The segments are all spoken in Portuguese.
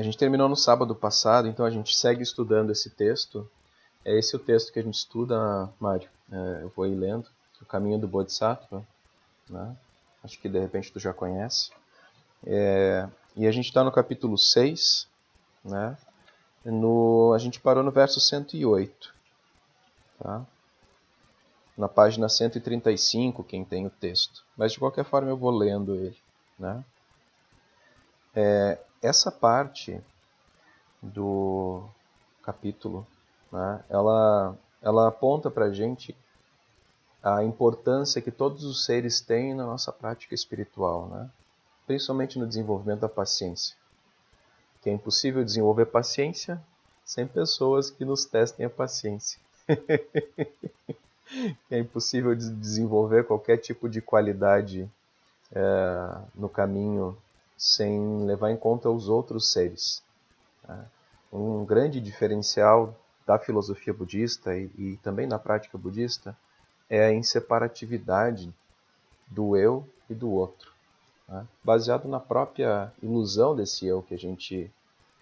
a gente terminou no sábado passado, então a gente segue estudando esse texto. É esse o texto que a gente estuda, Mário. É, eu vou ir lendo. O Caminho do Bodhisattva. Né? Acho que de repente tu já conhece. É, e a gente está no capítulo 6. Né? No, a gente parou no verso 108. Tá? Na página 135, quem tem o texto. Mas de qualquer forma eu vou lendo ele. Né? É, essa parte do capítulo, né, ela, ela aponta para a gente a importância que todos os seres têm na nossa prática espiritual, né? principalmente no desenvolvimento da paciência. Que é impossível desenvolver paciência sem pessoas que nos testem a paciência. é impossível desenvolver qualquer tipo de qualidade é, no caminho sem levar em conta os outros seres. Né? Um grande diferencial da filosofia budista e, e, também na prática budista é a inseparatividade do eu e do outro, né? baseado na própria ilusão desse eu que a gente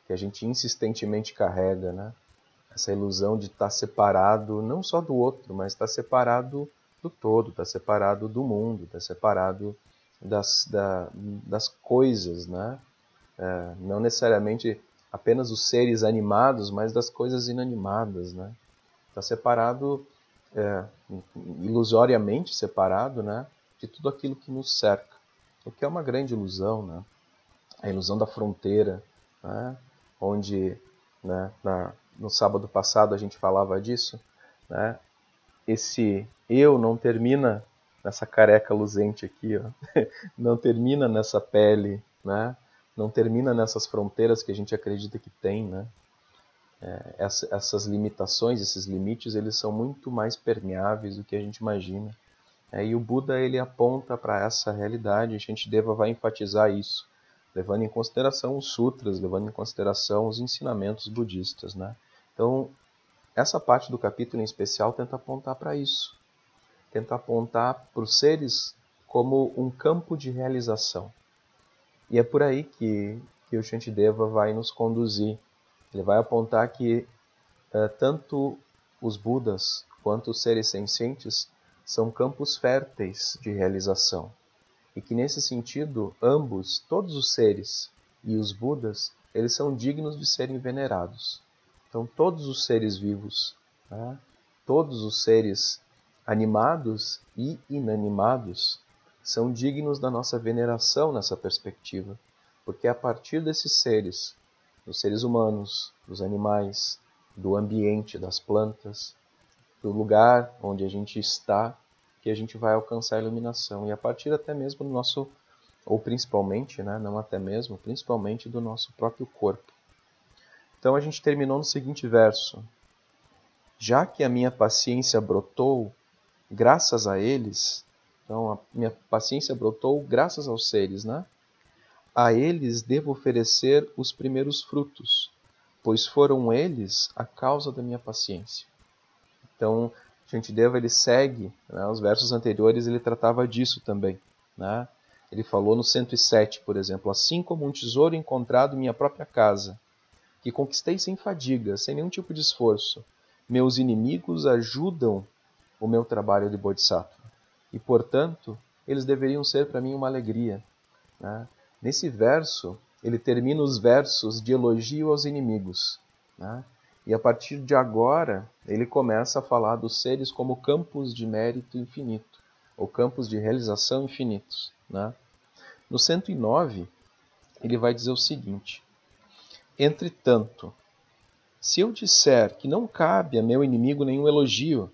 que a gente insistentemente carrega, né? Essa ilusão de estar separado não só do outro, mas estar separado do todo, estar separado do mundo, estar separado das, da, das coisas, né? É, não necessariamente apenas os seres animados, mas das coisas inanimadas, né? Está separado, é, ilusoriamente separado, né? De tudo aquilo que nos cerca, o que é uma grande ilusão, né? A ilusão da fronteira, né? Onde, né? Na, no sábado passado a gente falava disso, né? Esse eu não termina nessa careca luzente aqui, ó. não termina nessa pele, né? não termina nessas fronteiras que a gente acredita que tem. Né? É, essa, essas limitações, esses limites, eles são muito mais permeáveis do que a gente imagina. É, e o Buda ele aponta para essa realidade, a gente deva vai enfatizar isso, levando em consideração os sutras, levando em consideração os ensinamentos budistas. Né? Então, essa parte do capítulo em especial tenta apontar para isso tenta apontar para os seres como um campo de realização. E é por aí que, que o Shantideva vai nos conduzir. Ele vai apontar que uh, tanto os Budas quanto os seres sencientes são campos férteis de realização. E que nesse sentido, ambos, todos os seres e os Budas, eles são dignos de serem venerados. Então, todos os seres vivos, né? todos os seres animados e inanimados, são dignos da nossa veneração nessa perspectiva, porque é a partir desses seres, dos seres humanos, dos animais, do ambiente, das plantas, do lugar onde a gente está, que a gente vai alcançar a iluminação. E a partir até mesmo do nosso, ou principalmente, né, não até mesmo, principalmente do nosso próprio corpo. Então a gente terminou no seguinte verso: Já que a minha paciência brotou, graças a eles, então a minha paciência brotou graças aos seres, né? A eles devo oferecer os primeiros frutos, pois foram eles a causa da minha paciência. Então, Shantideva ele segue, né, os versos anteriores ele tratava disso também, né? Ele falou no 107, por exemplo, assim como um tesouro encontrado em minha própria casa, que conquistei sem fadiga, sem nenhum tipo de esforço. Meus inimigos ajudam o meu trabalho de Bodhisattva. E, portanto, eles deveriam ser para mim uma alegria. Né? Nesse verso, ele termina os versos de elogio aos inimigos. Né? E a partir de agora, ele começa a falar dos seres como campos de mérito infinito, ou campos de realização infinitos. Né? No 109, ele vai dizer o seguinte: Entretanto, se eu disser que não cabe a meu inimigo nenhum elogio,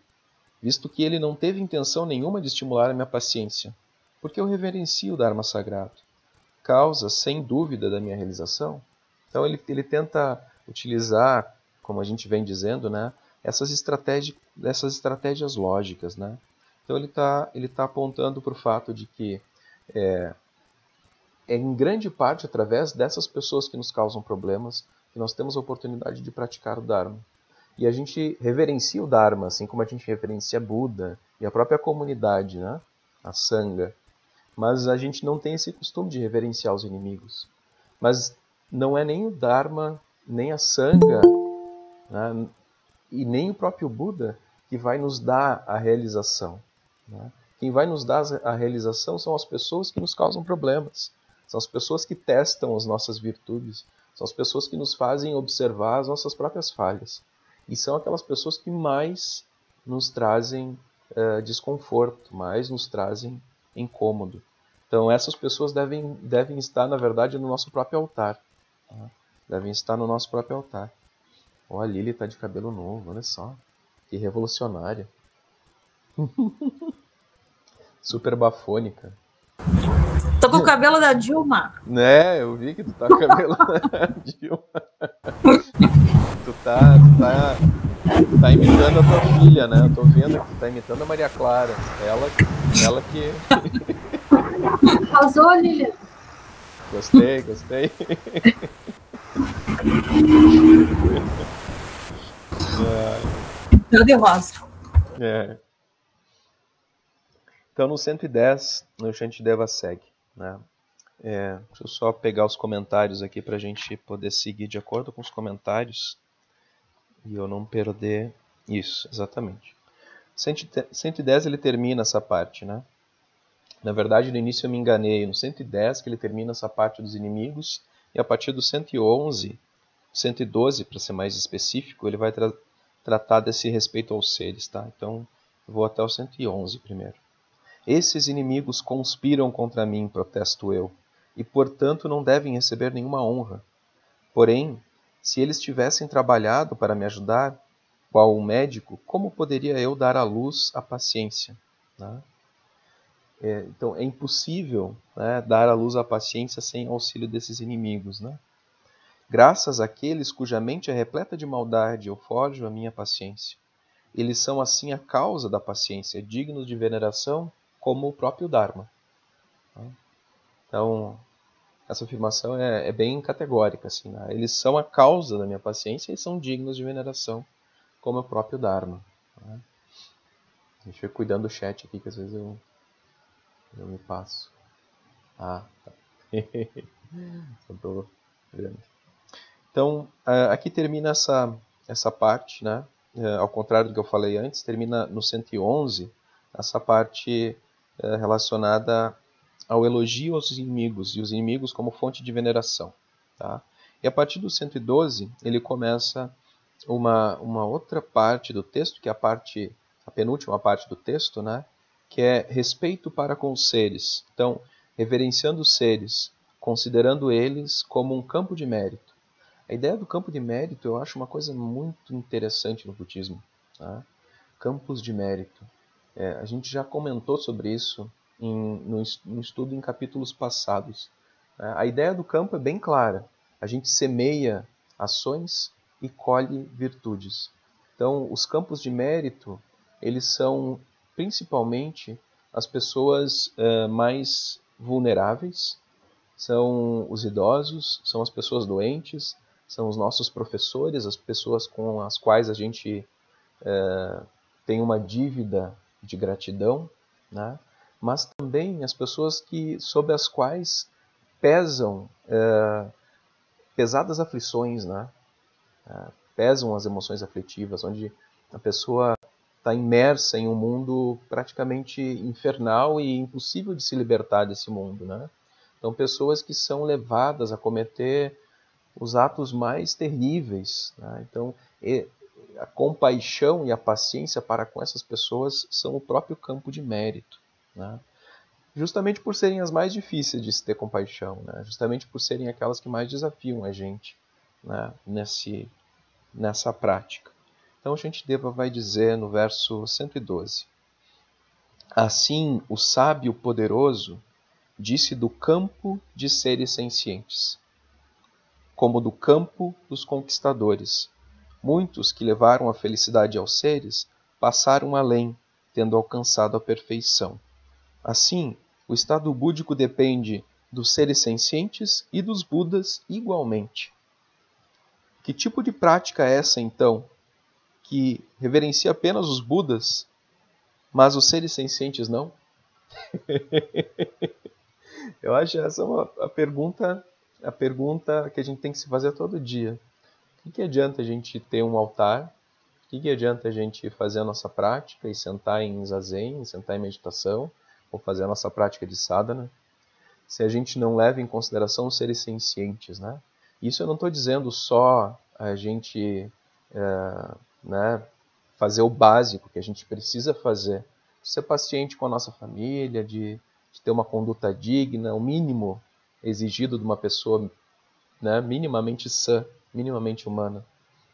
visto que ele não teve intenção nenhuma de estimular a minha paciência, porque eu reverencio o Dharma sagrado. Causa, sem dúvida, da minha realização. Então ele, ele tenta utilizar, como a gente vem dizendo, né, essas, estratégias, essas estratégias lógicas. Né? Então ele está ele tá apontando para o fato de que é, é em grande parte através dessas pessoas que nos causam problemas que nós temos a oportunidade de praticar o Dharma. E a gente reverencia o Dharma, assim como a gente reverencia Buda e a própria comunidade, né? a Sangha. Mas a gente não tem esse costume de reverenciar os inimigos. Mas não é nem o Dharma, nem a Sangha, né, e nem o próprio Buda que vai nos dar a realização. Né? Quem vai nos dar a realização são as pessoas que nos causam problemas, são as pessoas que testam as nossas virtudes, são as pessoas que nos fazem observar as nossas próprias falhas. E são aquelas pessoas que mais nos trazem uh, desconforto, mais nos trazem incômodo. Então, essas pessoas devem, devem estar, na verdade, no nosso próprio altar. Tá? Devem estar no nosso próprio altar. Ó, a Lily está de cabelo novo, olha só. Que revolucionária. Super bafônica. Tô com o cabelo da Dilma. Né, eu vi que tu tá com o cabelo da Dilma. tá, tá, tá imitando a tua filha, né? Eu tô vendo que tu tá imitando a Maria Clara. Ela, ela que. Arrasou, Lilian. Gostei, gostei. é. de rosa. É. Então no 110, no Shantideva segue. Né? É, deixa eu só pegar os comentários aqui para a gente poder seguir de acordo com os comentários e eu não perder isso, exatamente. 110 ele termina essa parte, né? Na verdade, no início eu me enganei. No 110 que ele termina essa parte dos inimigos e a partir do 111, 112 para ser mais específico, ele vai tra tratar desse respeito aos seres, tá? Então, vou até o 111 primeiro. Esses inimigos conspiram contra mim, protesto eu, e portanto não devem receber nenhuma honra. Porém, se eles tivessem trabalhado para me ajudar, qual um médico, como poderia eu dar à luz a paciência? Né? É, então, é impossível né, dar à luz a paciência sem auxílio desses inimigos. Né? Graças àqueles cuja mente é repleta de maldade, eu forjo a minha paciência. Eles são assim a causa da paciência, dignos de veneração como o próprio Dharma. Então, essa afirmação é, é bem categórica. Assim, né? Eles são a causa da minha paciência e são dignos de veneração, como o próprio Dharma. Né? Deixa eu ir cuidando do chat aqui, que às vezes eu, eu me passo. Ah, tá. então, aqui termina essa, essa parte, né? É, ao contrário do que eu falei antes, termina no 111, essa parte é, relacionada ao elogio aos inimigos e os inimigos como fonte de veneração. Tá? E a partir do 112 ele começa uma, uma outra parte do texto, que é a parte a penúltima parte do texto, né? que é respeito para com os seres. Então, reverenciando os seres, considerando eles como um campo de mérito. A ideia do campo de mérito eu acho uma coisa muito interessante no budismo. Tá? Campos de mérito. É, a gente já comentou sobre isso em, no, no, estudo em capítulos passados. É, a ideia do campo é bem clara. A gente semeia ações e colhe virtudes. Então, os campos de mérito, eles são principalmente as pessoas é, mais vulneráveis, são os idosos, são as pessoas doentes, são os nossos professores, as pessoas com as quais a gente é, tem uma dívida de gratidão, né? Mas também as pessoas que sobre as quais pesam é, pesadas aflições, né? É, pesam as emoções afetivas, onde a pessoa está imersa em um mundo praticamente infernal e impossível de se libertar desse mundo, né? Então pessoas que são levadas a cometer os atos mais terríveis, né? então a compaixão e a paciência para com essas pessoas são o próprio campo de mérito. Né? Justamente por serem as mais difíceis de se ter compaixão, né? justamente por serem aquelas que mais desafiam a gente né? Nesse, nessa prática. Então a gente deva vai dizer no verso 112: Assim o sábio poderoso disse do campo de seres sencientes, como do campo dos conquistadores Muitos que levaram a felicidade aos seres passaram além, tendo alcançado a perfeição. Assim, o estado búdico depende dos seres sencientes e dos Budas igualmente. Que tipo de prática é essa, então, que reverencia apenas os Budas, mas os seres sencientes não? Eu acho essa uma a pergunta a pergunta que a gente tem que se fazer todo dia. O que, que adianta a gente ter um altar? O que, que adianta a gente fazer a nossa prática e sentar em zazen, sentar em meditação, ou fazer a nossa prática de sadhana, se a gente não leva em consideração os seres sencientes, né? Isso eu não estou dizendo só a gente é, né, fazer o básico que a gente precisa fazer, de ser paciente com a nossa família, de, de ter uma conduta digna, o mínimo exigido de uma pessoa né, minimamente sã, minimamente humana,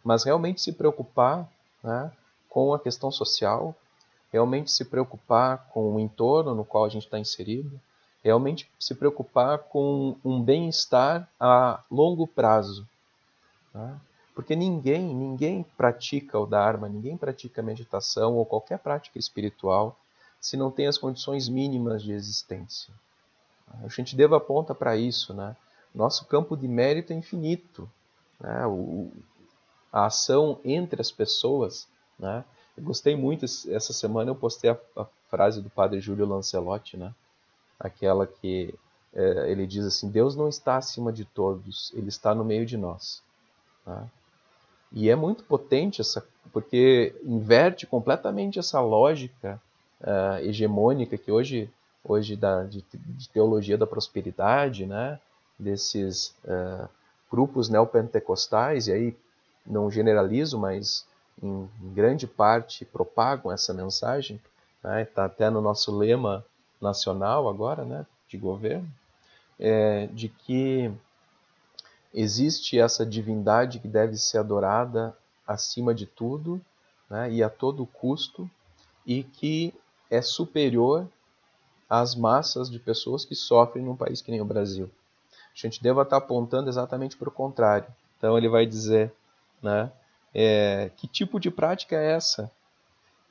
mas realmente se preocupar né, com a questão social, realmente se preocupar com o entorno no qual a gente está inserido, realmente se preocupar com um bem-estar a longo prazo. Né? Porque ninguém, ninguém pratica o Dharma, ninguém pratica meditação ou qualquer prática espiritual se não tem as condições mínimas de existência. A gente deva aponta para isso, né? Nosso campo de mérito é infinito. Né? O, a ação entre as pessoas, né? Eu gostei muito, essa semana eu postei a, a frase do padre Júlio Lancelotti, né? aquela que é, ele diz assim: Deus não está acima de todos, ele está no meio de nós. Tá? E é muito potente essa, porque inverte completamente essa lógica uh, hegemônica que hoje, hoje da, de, de, teologia da prosperidade, né? desses uh, grupos neopentecostais, e aí não generalizo, mas em, grande parte propagam essa mensagem. Está né? Tá até no nosso lema nacional agora, né, de governo, é, de que existe essa divindade que deve ser adorada acima de tudo né, e a todo custo e que é superior às massas de pessoas que sofrem num país que nem o Brasil. A gente deva estar apontando exatamente para o contrário. Então ele vai dizer, né, é, que tipo de prática é essa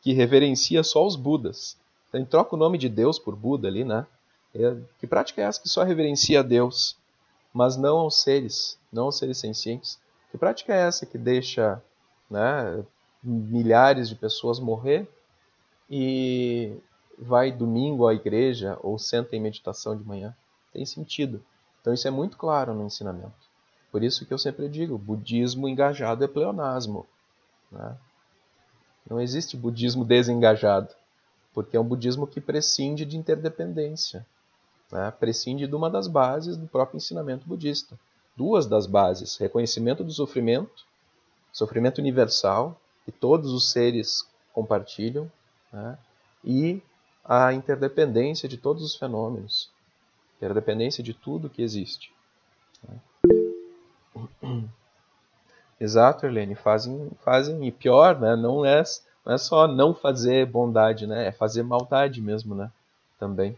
que reverencia só os Budas? Então, troca o nome de Deus por Buda ali, né? É, que prática é essa que só reverencia a Deus, mas não aos seres, não aos seres sencientes? Que prática é essa que deixa né, milhares de pessoas morrer e vai domingo à igreja ou senta em meditação de manhã? Tem sentido. Então isso é muito claro no ensinamento. Por isso que eu sempre digo, budismo engajado é pleonasmo. Né? Não existe budismo desengajado porque é um budismo que prescinde de interdependência, né? prescinde de uma das bases do próprio ensinamento budista. Duas das bases: reconhecimento do sofrimento, sofrimento universal, que todos os seres compartilham, né? e a interdependência de todos os fenômenos, interdependência de tudo que existe. Né? Exato, Helene, fazem, fazem e pior, né? não é não é só não fazer bondade, né? É fazer maldade mesmo, né? Também.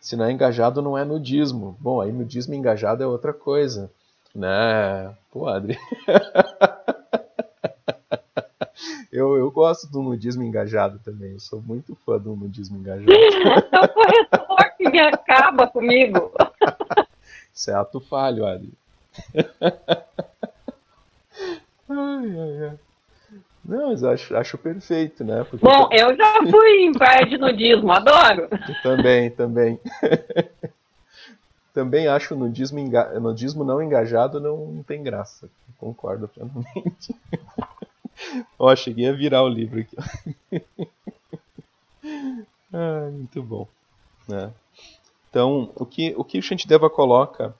Se não é engajado, não é nudismo. Bom, aí nudismo engajado é outra coisa, né? Pô, Adri. eu, eu gosto do nudismo engajado também. Eu sou muito fã do nudismo engajado. é o corretor que acaba comigo. Isso é ato falho, Adri. ai, ai, ai. Não, mas acho, acho perfeito, né? Porque Bom, eu já fui em praia de nudismo, adoro. também, também. também acho nudismo, enga... nudismo não engajado não, tem graça. Concordo plenamente. Ó, cheguei a virar o livro aqui. ah, muito bom. Né? Então, o que, o que o Shantideva coloca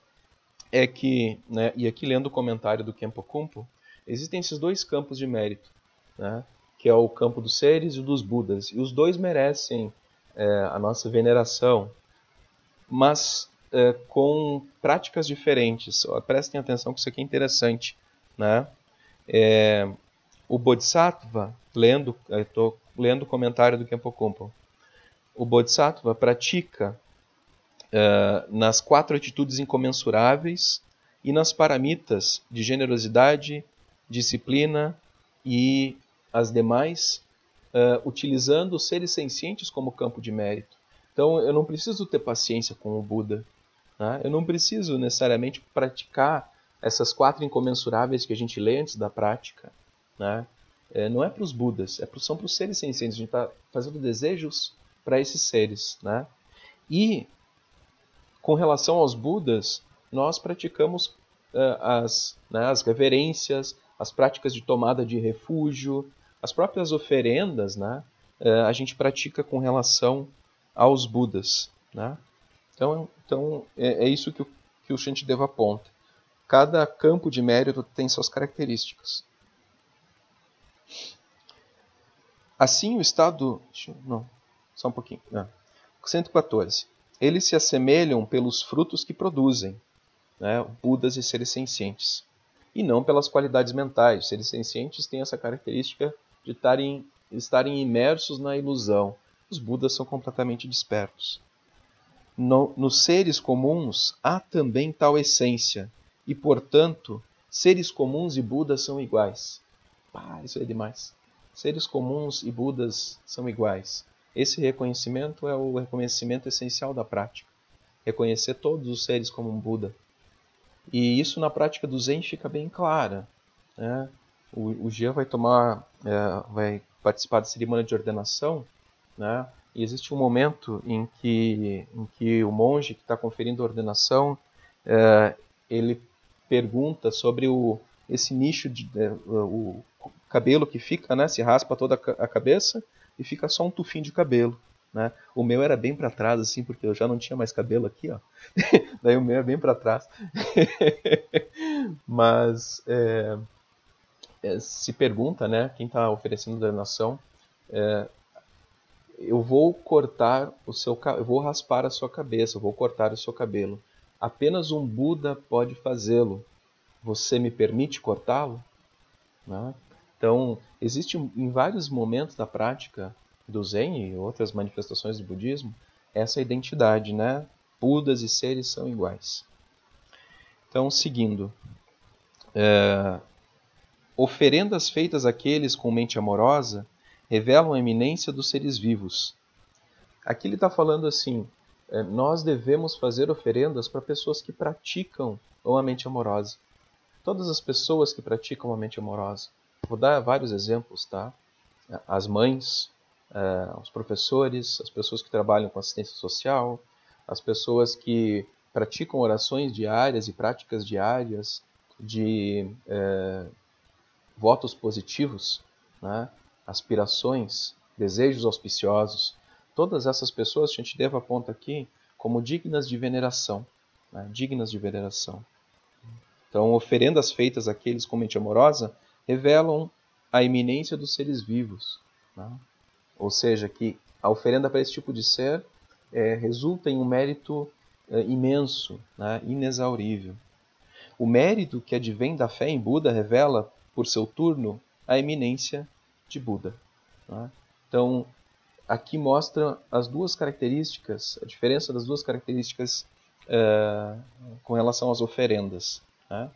é que, né, e aqui lendo o comentário do Kempo Kumpo, existem esses dois campos de mérito né? que é o campo dos seres e o dos Budas. E os dois merecem é, a nossa veneração, mas é, com práticas diferentes. Prestem atenção que isso aqui é interessante. Né? É, o Bodhisattva, lendo, estou lendo o comentário do Kempo Kumpo, o Bodhisattva pratica é, nas quatro atitudes incomensuráveis e nas paramitas de generosidade, disciplina e as demais, uh, utilizando os seres sencientes como campo de mérito. Então eu não preciso ter paciência com o Buda. Né? Eu não preciso necessariamente praticar essas quatro incomensuráveis que a gente lê antes da prática. Né? É, não é para os Budas, é pro, são para os seres sencientes. A gente está fazendo desejos para esses seres. Né? E Com relação aos Budas, nós praticamos uh, as, né, as reverências, as práticas de tomada de refúgio, as próprias oferendas, né, uh, a gente pratica com relação aos Budas. Né? Então, então é, é isso que o, que o Shantideva aponta. Cada campo de mérito tem suas características. Assim, o estado. Não, só um pouquinho. Não. 114. Eles se assemelham pelos frutos que produzem, né, Budas e seres sencientes, e não pelas qualidades mentais. Seres sencientes têm essa característica de estarem, imersos na ilusão. Os Budas são completamente despertos. No, nos seres comuns há também tal essência, e portanto, seres comuns e Budas são iguais. Pá, isso é demais. Seres comuns e Budas são iguais. Esse reconhecimento é o reconhecimento essencial da prática. Reconhecer todos os seres como um Buda. E isso na prática do Zen fica bem clara. Né? O, o Gia vai tomar, é, vai participar da cerimônia de ordenação, né? E existe um momento em que, em que o monge que está conferindo a ordenação, é, ele pergunta sobre o, esse nicho de é, o cabelo que fica, né? Se raspa toda a cabeça e fica só um tufinho de cabelo. Né? O meu era bem para trás, assim, porque eu já não tinha mais cabelo aqui, ó. Daí o meu é bem para trás. Mas é, é, se pergunta, né? Quem está oferecendo ordenação, é, eu vou cortar o seu, eu vou raspar a sua cabeça, eu vou cortar o seu cabelo. Apenas um Buda pode fazê-lo. Você me permite cortá-lo? Né? Então, existe em vários momentos da prática do Zen e outras manifestações do budismo essa identidade, né? Budas e seres são iguais. Então, seguindo, é, oferendas feitas àqueles com mente amorosa revelam a eminência dos seres vivos. Aqui ele está falando assim: é, nós devemos fazer oferendas para pessoas que praticam uma mente amorosa. Todas as pessoas que praticam uma mente amorosa. Vou dar vários exemplos, tá? As mães, uh, os professores, as pessoas que trabalham com assistência social, as pessoas que praticam orações diárias e práticas diárias de uh, votos positivos, né? aspirações, desejos auspiciosos. Todas essas pessoas, a gente deve apontar aqui como dignas de veneração, né? dignas de veneração. Então, oferendas feitas àqueles com mente amorosa revelam a iminência dos seres vivos. Né? Ou seja, que a oferenda para esse tipo de ser é, resulta em um mérito é, imenso, né? inexaurível. O mérito que advém da fé em Buda revela, por seu turno, a eminência de Buda. Né? Então, aqui mostra as duas características, a diferença das duas características é, com relação às oferendas. Né?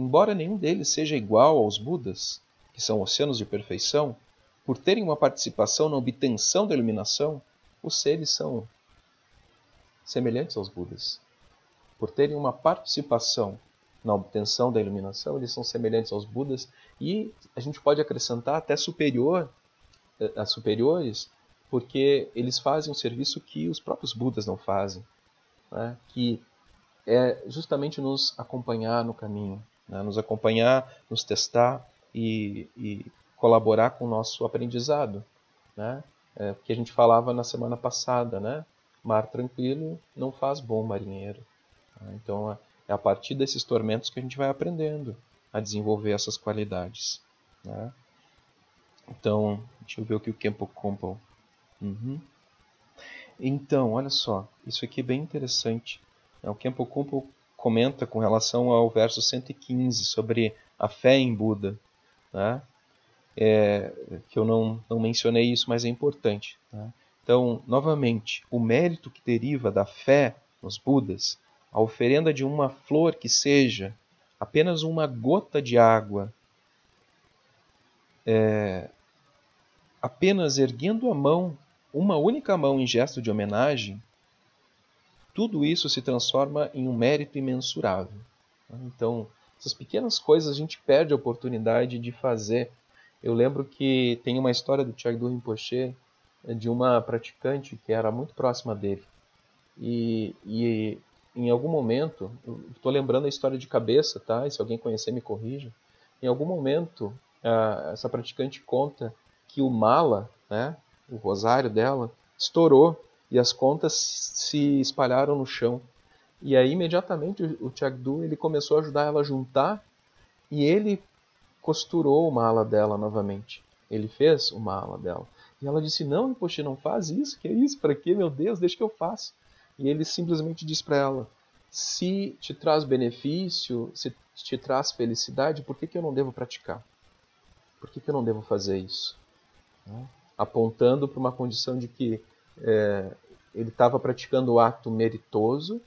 Embora nenhum deles seja igual aos Budas, que são oceanos de perfeição, por terem uma participação na obtenção da iluminação, os seres são semelhantes aos Budas. Por terem uma participação na obtenção da iluminação, eles são semelhantes aos Budas e a gente pode acrescentar até superior eh, a superiores, porque eles fazem um serviço que os próprios Budas não fazem, né? que é justamente nos acompanhar no caminho, né? nos acompanhar, nos testar e, e, colaborar com o nosso aprendizado. Né? É, que a gente falava na semana passada, né? Mar tranquilo não faz bom marinheiro. Né? Então é a partir desses tormentos que a gente vai aprendendo a desenvolver essas qualidades. Né? Então, deixa eu ver o que o Kempo Kompo. Uhum. Então, olha só, isso aqui é bem interessante. O Kempo Kompo comenta com relação ao verso 115 sobre a fé em Buda, né? É, que eu não, não mencionei isso, mas é importante. Né? Então, novamente, o mérito que deriva da fé nos Budas, a oferenda de uma flor que seja apenas uma gota de água, é, apenas erguendo a mão, uma única mão em gesto de homenagem, tudo isso se transforma em um mérito imensurável. Então, essas pequenas coisas a gente perde a oportunidade de fazer. Eu lembro que tem uma história do Thiago Rinpoche de uma praticante que era muito próxima dele. E, e em algum momento, estou lembrando a história de cabeça, tá? E se alguém conhecer me corrija. Em algum momento, essa praticante conta que o mala, né, o rosário dela, estourou e as contas se espalharam no chão. E aí imediatamente o Tiagdu ele começou a ajudar ela a juntar e ele costurou o mala dela novamente. Ele fez o mala dela. E ela disse: Não, poxa, não faz isso, que é isso? Para quê? Meu Deus, deixa que eu faço. E ele simplesmente diz para ela: Se te traz benefício, se te traz felicidade, por que, que eu não devo praticar? Por que, que eu não devo fazer isso? Né? Apontando para uma condição de que é, ele estava praticando o ato meritoso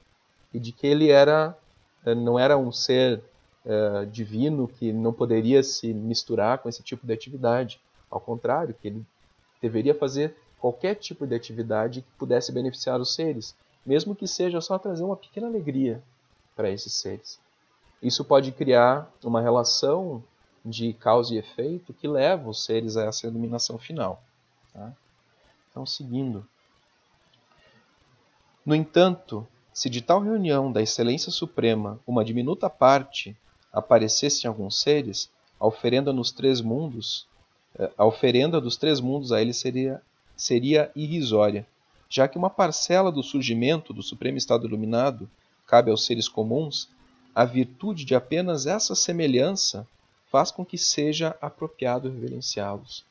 e de que ele era é, não era um ser é, divino que não poderia se misturar com esse tipo de atividade. Ao contrário, que ele deveria fazer qualquer tipo de atividade que pudesse beneficiar os seres, mesmo que seja só trazer uma pequena alegria para esses seres. Isso pode criar uma relação de causa e efeito que leva os seres a essa iluminação final. Tá? Então, seguindo. No entanto, se de tal reunião da Excelência Suprema uma diminuta parte aparecesse em alguns seres, a oferenda nos três mundos, eh, a oferenda dos três mundos a ele seria, seria irrisória, já que uma parcela do surgimento do Supremo Estado Iluminado cabe aos seres comuns, a virtude de apenas essa semelhança faz com que seja apropriado reverenciá-los.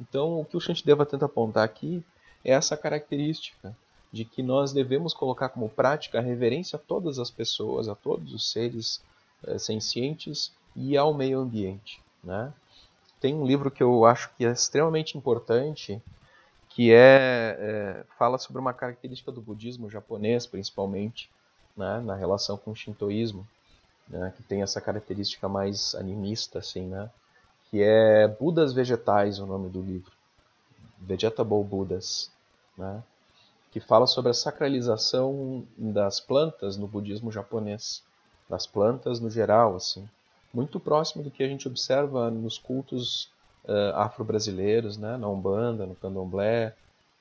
Então, o que o Shantideva tenta apontar aqui é essa característica de que nós devemos colocar como prática a reverência a todas as pessoas, a todos os seres é, sencientes e ao meio ambiente. Né? Tem um livro que eu acho que é extremamente importante, que é, é fala sobre uma característica do budismo japonês, principalmente, né, na relação com o shintoísmo, né, que tem essa característica mais animista, assim, né, que é Budas Vegetais, o nome do livro, Vegetable Buddhas, né, que fala sobre a sacralização das plantas no budismo japonês, das plantas no geral, assim muito próximo do que a gente observa nos cultos uh, afro-brasileiros, né, na Umbanda, no Candomblé,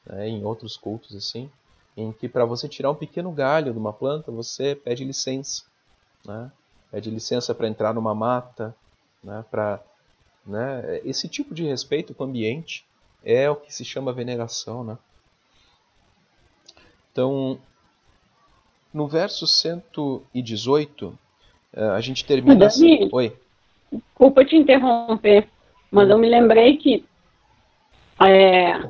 né, em outros cultos assim, em que para você tirar um pequeno galho de uma planta, você pede licença, né, pede licença para entrar numa mata, né, para né, esse tipo de respeito com o ambiente é o que se chama veneração, né? Então, no verso 118, é, a gente termina assim. Oi. Desculpa te interromper, mas eu me lembrei que é,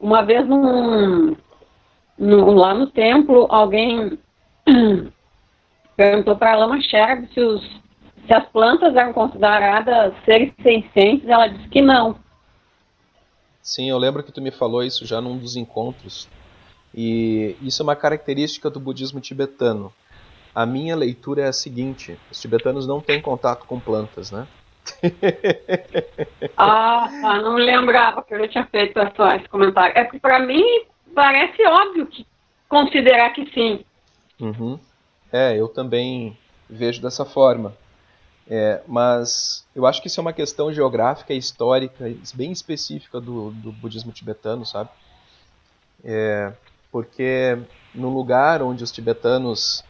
uma vez num, num, lá no templo, alguém perguntou para a Lama Sherb se, os, se as plantas eram consideradas seres sencientes, ela disse que não. Sim, eu lembro que tu me falou isso já num dos encontros. E isso é uma característica do budismo tibetano. A minha leitura é a seguinte: os tibetanos não têm contato com plantas, né? ah, não lembrava que eu tinha feito esse comentário. É que para mim parece óbvio que considerar que sim. Uhum. É, eu também vejo dessa forma. É, mas eu acho que isso é uma questão geográfica e histórica bem específica do, do budismo tibetano, sabe? É, porque no lugar onde os tibetanos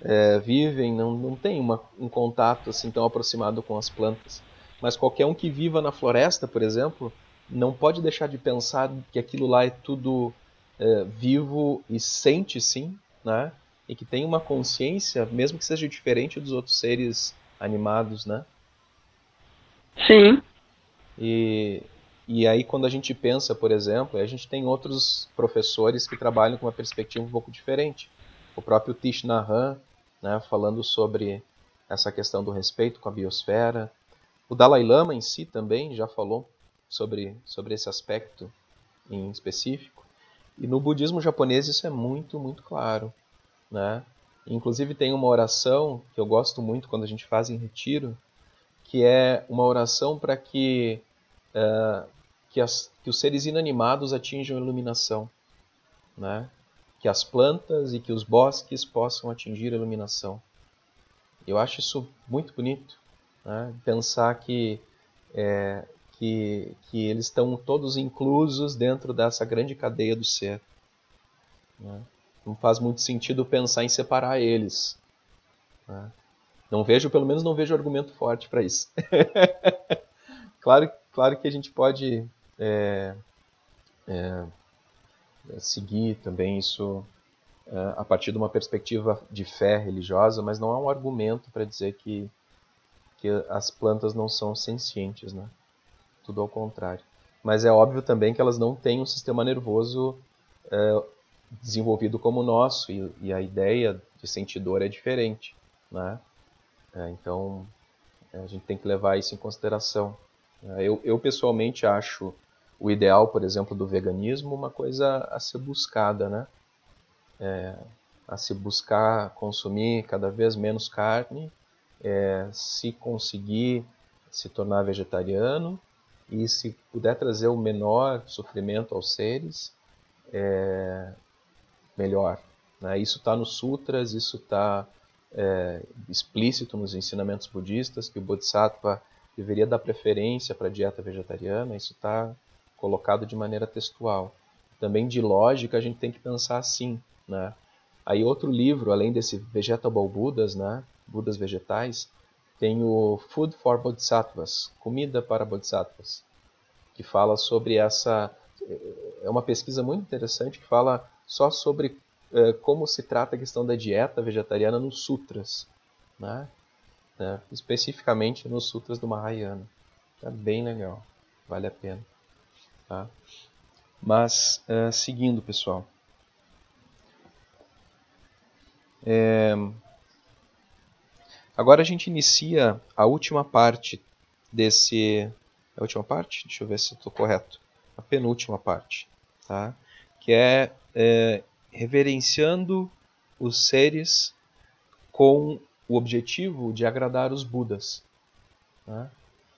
é, vivem não, não tem uma, um contato assim tão aproximado com as plantas. Mas qualquer um que viva na floresta, por exemplo, não pode deixar de pensar que aquilo lá é tudo é, vivo e sente sim, né? E que tem uma consciência, mesmo que seja diferente dos outros seres animados, né? Sim. E, e aí quando a gente pensa, por exemplo, a gente tem outros professores que trabalham com uma perspectiva um pouco diferente. O próprio Tish Nahan, né, falando sobre essa questão do respeito com a biosfera. O Dalai Lama em si também já falou sobre, sobre esse aspecto em específico. E no budismo japonês isso é muito, muito claro. Né? Inclusive tem uma oração que eu gosto muito quando a gente faz em retiro, que é uma oração para que, uh, que, que, os seres inanimados atinjam iluminação. Né? que as plantas e que os bosques possam atingir iluminação. Eu acho isso muito bonito, né? pensar que, é, que, que eles estão todos inclusos dentro dessa grande cadeia do ser. Né? não faz muito sentido pensar em separar eles. Né? Não vejo, pelo menos não vejo argumento forte para isso. claro, claro que a gente pode é, é, seguir também isso é, a partir de uma perspectiva de fé religiosa, mas não é um argumento para dizer que, que as plantas não são sencientes, né? Tudo ao contrário. Mas é óbvio também que elas não têm um sistema nervoso é, desenvolvido como o nosso, e, e, a ideia de sentir dor é diferente, né? É, então, a gente tem que levar isso em consideração. É, eu, eu pessoalmente acho o ideal, por exemplo, do veganismo uma coisa a ser buscada, né? É, a se buscar consumir cada vez menos carne, é, se conseguir se tornar vegetariano e se puder trazer o menor sofrimento aos seres, é, melhor. Né? Isso está nos sutras, isso está é, explícito nos ensinamentos budistas, que o Bodhisattva deveria dar preferência para a dieta vegetariana, isso está colocado de maneira textual. Também de lógica a gente tem que pensar assim, né? Aí outro livro, além desse Vegetable Buddhas, né? Budas vegetais, tem o Food for Bodhisattvas, Comida para Bodhisattvas, que fala sobre essa é uma pesquisa muito interessante que fala só sobre é, como se trata a questão da dieta vegetariana nos sutras, né? É, especificamente nos sutras do Mahayana. É bem legal, vale a pena. Tá? Mas, é, seguindo, pessoal. É... Agora a gente inicia a última parte desse. A última parte? Deixa eu ver se estou correto. A penúltima parte, tá? Que é, é reverenciando os seres com o objetivo de agradar os Budas. Né?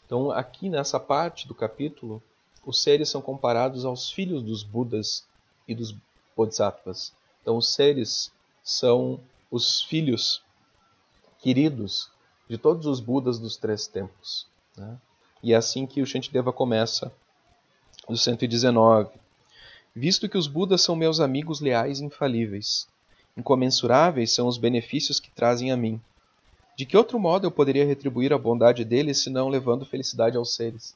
Então, aqui nessa parte do capítulo, os seres são comparados aos filhos dos Budas e dos Bodhisattvas. Então, os seres são os filhos queridos de todos os Budas dos três tempos. Né? E é assim que o Shantideva começa, no 119. Visto que os Budas são meus amigos leais e infalíveis, incomensuráveis são os benefícios que trazem a mim. De que outro modo eu poderia retribuir a bondade deles senão levando felicidade aos seres?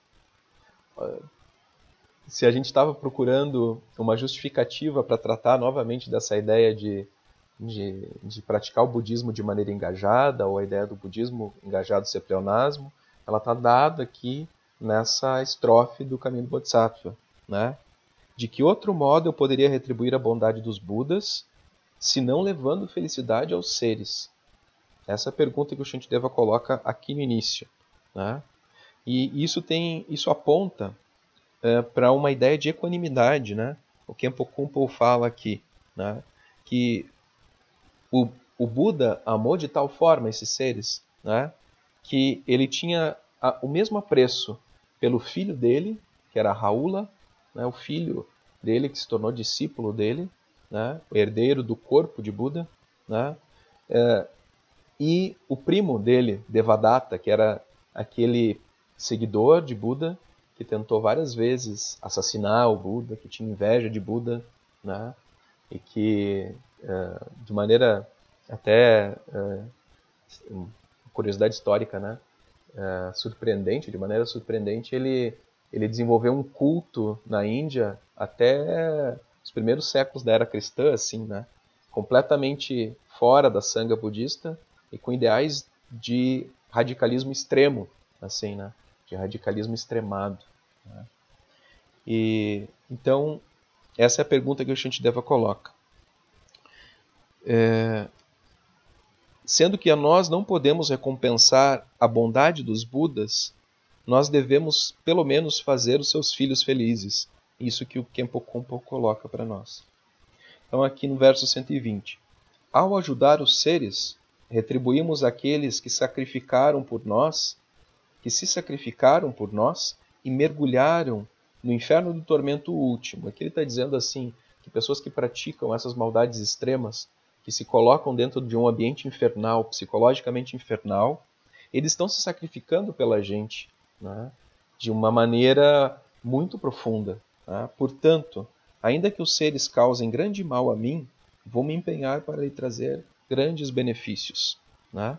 Se a gente estava procurando uma justificativa para tratar novamente dessa ideia de, de, de, praticar o budismo de maneira engajada, ou a ideia do budismo engajado ser pleonasmo, ela está dada aqui nessa estrofe do caminho do Bodhisattva. Né? De que outro modo eu poderia retribuir a bondade dos Budas, se não levando felicidade aos seres? Essa é a pergunta que o Shantideva coloca aqui no início. Né? E isso tem, isso aponta é, para uma ideia de equanimidade, né? O Kempo Kumpo fala aqui, né? Que o, o Buda amou de tal forma esses seres, né? Que ele tinha a, o mesmo apreço pelo filho dele, que era Raula, né? O filho dele que se tornou discípulo dele, né? O herdeiro do corpo de Buda, né? É, e o primo dele, Devadatta, que era aquele seguidor de Buda que tentou várias vezes assassinar o Buda, que tinha inveja de Buda, né? E que, uh, de maneira até uh, curiosidade histórica, né? Uh, surpreendente, de maneira surpreendente, ele ele desenvolveu um culto na Índia até os primeiros séculos da era cristã, assim, né? Completamente fora da sanga budista e com ideais de radicalismo extremo, assim, né? De radicalismo extremado. Né? E então essa é a pergunta que o Shantideva coloca. É, sendo que a nós não podemos recompensar a bondade dos Budas, nós devemos pelo menos fazer os seus filhos felizes. Isso que o Kempo Kumpo coloca para nós. Então aqui no verso 120. Ao ajudar os seres, retribuímos aqueles que sacrificaram por nós, que se sacrificaram por nós e mergulharam no inferno do tormento último. Aqui ele está dizendo assim que pessoas que praticam essas maldades extremas, que se colocam dentro de um ambiente infernal, psicologicamente infernal, eles estão se sacrificando pela gente, né? de uma maneira muito profunda. Né? Portanto, ainda que os seres causem grande mal a mim, vou me empenhar para lhe trazer grandes benefícios. Né?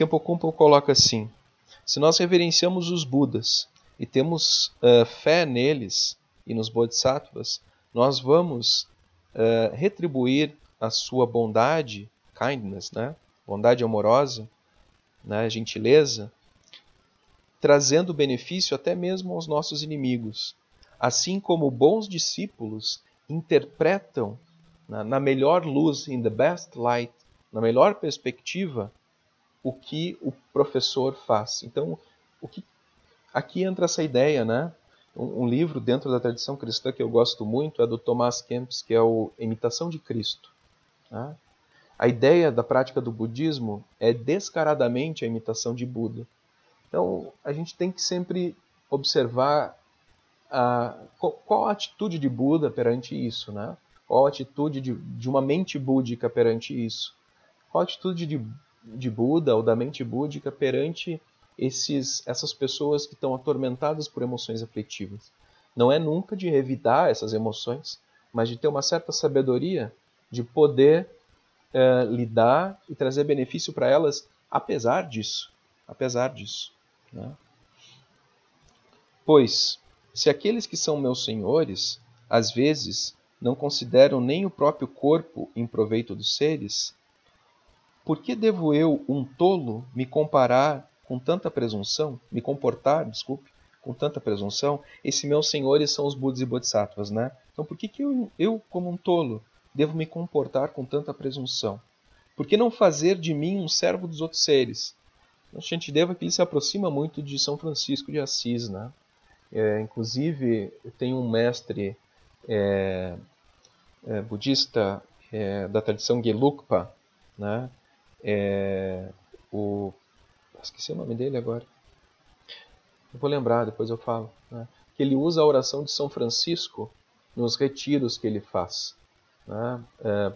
Kempo coloca assim: se nós reverenciamos os Budas e temos uh, fé neles e nos Bodhisattvas, nós vamos uh, retribuir a sua bondade, kindness, né? bondade amorosa, né? gentileza, trazendo benefício até mesmo aos nossos inimigos. Assim como bons discípulos interpretam na, na melhor luz, in the best light, na melhor perspectiva, o que o professor faz. Então, o que aqui entra essa ideia, né? Um, um, livro dentro da tradição cristã que eu gosto muito é do Thomas Kempis, que é o Imitação de Cristo. Né? A ideia da prática do budismo é descaradamente a imitação de Buda. Então, a gente tem que sempre observar a, qual, qual a atitude de Buda perante isso, né? Qual a atitude de, de uma mente búdica perante isso? Qual a atitude de, de Buda ou da mente búdica perante esses, essas pessoas que estão atormentadas por emoções afetivas? Não é nunca de revidar essas emoções, mas de ter uma certa sabedoria de poder é, lidar e trazer benefício para elas, apesar disso. Apesar disso. Né? Pois, se aqueles que são meus senhores, às vezes, não consideram nem o próprio corpo em proveito dos seres, por que devo eu, um tolo, me comparar com tanta presunção, me comportar, desculpe, com tanta presunção? Esses meus senhores são os Budas e Bodhisattvas, né? Então por que, que eu, eu, como um tolo, devo me comportar com tanta presunção? Por que não fazer de mim um servo dos outros seres? O Shantideva aqui se aproxima muito de São Francisco de Assis, né? É, inclusive, tem um mestre é, é, budista é, da tradição Gelugpa, né? É, o esqueci o nome dele agora. Eu vou lembrar, depois eu falo. Né? Que ele usa a oração de São Francisco nos retiros que ele faz, né? É,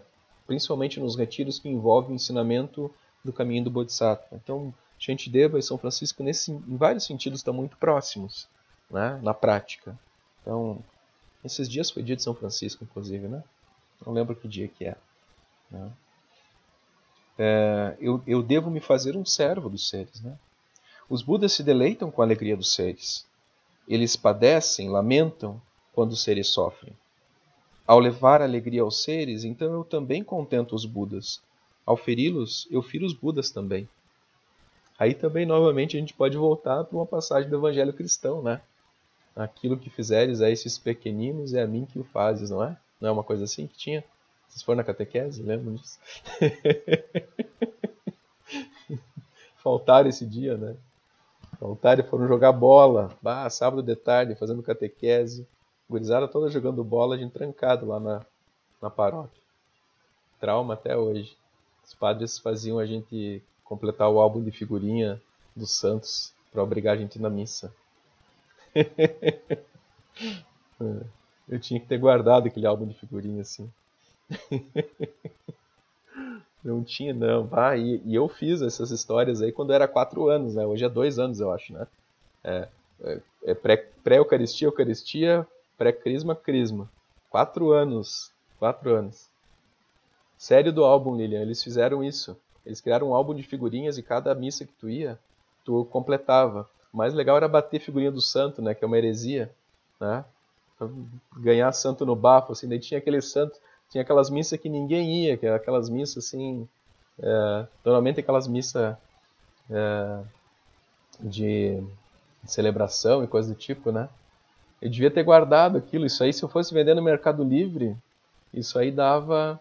principalmente nos retiros que envolvem o ensinamento do caminho do Bodhisattva. Então, Shantideva e São Francisco, nesse, em vários sentidos, estão muito próximos né, na prática. Então, esses dias foi dia de São Francisco, inclusive, né? Não lembro que dia que é. Né? É eu, eu devo me fazer um servo dos seres, né? Os Budas se deleitam com a alegria dos seres. Eles padecem, lamentam quando os seres sofrem. Ao levar alegria aos seres, então eu também contento os Budas. Ao feri-los, eu firo os Budas também. Aí também, novamente, a gente pode voltar para uma passagem do Evangelho cristão, né? Aquilo que fizeres a esses pequeninos é a mim que o fazes, não é? Não é uma coisa assim que tinha? Vocês foram na catequese? Lembram disso? Faltaram esse dia, né? Faltaram e foram jogar bola. Bah, sábado de tarde, fazendo catequese. Gurizada toda jogando bola, a gente trancado lá na, na paróquia. Trauma até hoje. Os padres faziam a gente completar o álbum de figurinha dos Santos para obrigar a gente na missa. Eu tinha que ter guardado aquele álbum de figurinha assim. Não tinha, não. Ah, e, e, eu fiz essas histórias aí quando era quatro anos, né? Hoje é dois anos, eu acho, né? É, é, é pré-Eucaristia, Eucaristia, pré-Crisma, Crisma. Quatro anos. Quatro anos. Série do álbum, Lilian, eles fizeram isso. Eles criaram um álbum de figurinhas e cada missa que tu ia, tu completava. O mais legal era bater figurinha do santo, né? Que é uma heresia, né? Ganhar santo no bafo, assim. Daí tinha aquele santo, tinha aquelas missas que ninguém ia, que aquelas missas assim... É, normalmente aquelas missas é, de, de celebração e coisa do tipo, né? Eu devia ter guardado aquilo. Isso aí, se eu fosse vender no Mercado Livre, isso aí dava,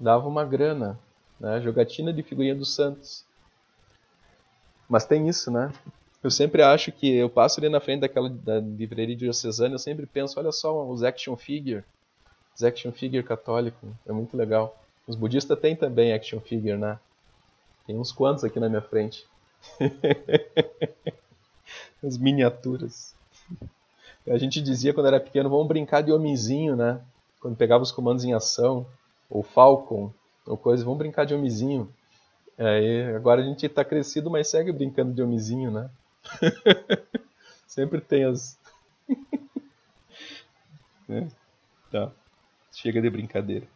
dava uma grana. Né? Jogatina de figurinha do Santos. Mas tem isso, né? Eu sempre acho que eu passo ali na frente daquela da livraria diocesana, eu sempre penso, olha só, os action figure, os action figure católico, é muito legal. Os budistas têm também action figure, né? Tem uns quantos aqui na minha frente. As miniaturas. A gente dizia quando era pequeno, vamos brincar de homenzinho, né? Quando pegava os comandos em ação, ou Falcon, ou coisa, vamos brincar de homizinho. Aí, agora a gente está crescido, mas segue brincando de homizinho, né? Sempre tem as. é, tá. Chega de brincadeira.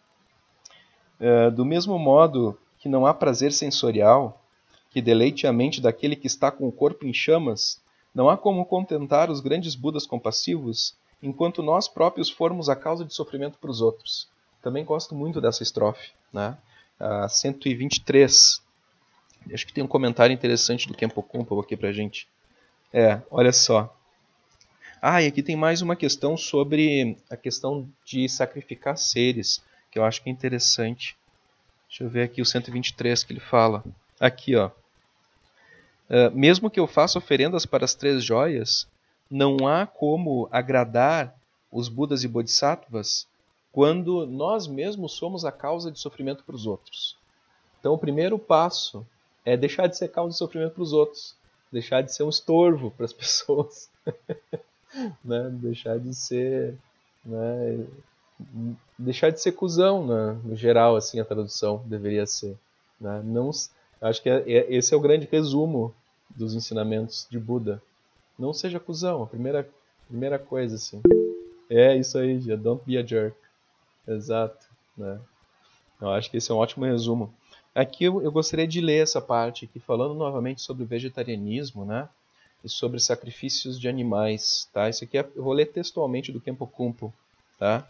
Uh, do mesmo modo que não há prazer sensorial que deleite a mente daquele que está com o corpo em chamas, não há como contentar os grandes Budas compassivos enquanto nós próprios formos a causa de sofrimento para os outros. Também gosto muito dessa estrofe. Né? A 123. Acho que tem um comentário interessante do Kempo Kumpo aqui para gente. É, olha só. Ah, e aqui tem mais uma questão sobre a questão de sacrificar seres, que eu acho que é interessante. Deixa eu ver aqui o 123 que ele fala. Aqui, ó. Uh, mesmo que eu faça oferendas para as três joias, não há como agradar os Budas e Bodhisattvas quando nós mesmos somos a causa de sofrimento para os outros. Então, o primeiro passo é deixar de ser causa de sofrimento para os outros, deixar de ser um estorvo para as pessoas, né? deixar de ser, né? deixar de ser cuzão, né? no geral, assim a tradução deveria ser. Né? Não, acho que é, é, esse é o grande resumo dos ensinamentos de Buda. Não seja cuzão, a primeira, primeira coisa, assim. É isso aí, já. Don't be a jerk. Exato, né? Eu acho que esse é um ótimo resumo. Aqui eu, eu gostaria de ler essa parte aqui, falando novamente sobre o vegetarianismo, né? E sobre sacrifícios de animais, tá? Isso aqui é, eu vou ler textualmente do Kempo Kumpo, tá?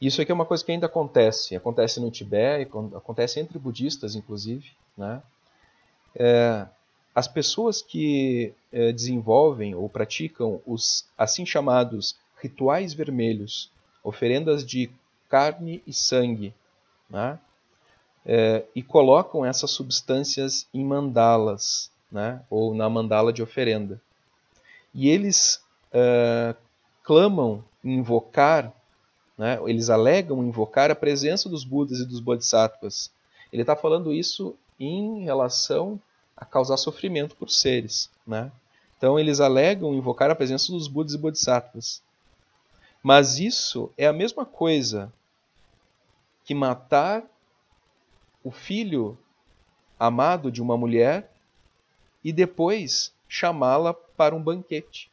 Isso aqui é uma coisa que ainda acontece. Acontece no Tibete, acontece entre budistas, inclusive, né? É, as pessoas que é, desenvolvem ou praticam os assim chamados rituais vermelhos, oferendas de carne e sangue, né? é, e colocam essas substâncias em mandalas, né? ou na mandala de oferenda. E eles é, clamam invocar, né? eles alegam invocar a presença dos Budas e dos Bodhisattvas. Ele está falando isso em relação a causar sofrimento por seres. Né? Então eles alegam invocar a presença dos Budas e Bodhisattvas. Mas isso é a mesma coisa que matar o filho amado de uma mulher e depois chamá-la para um banquete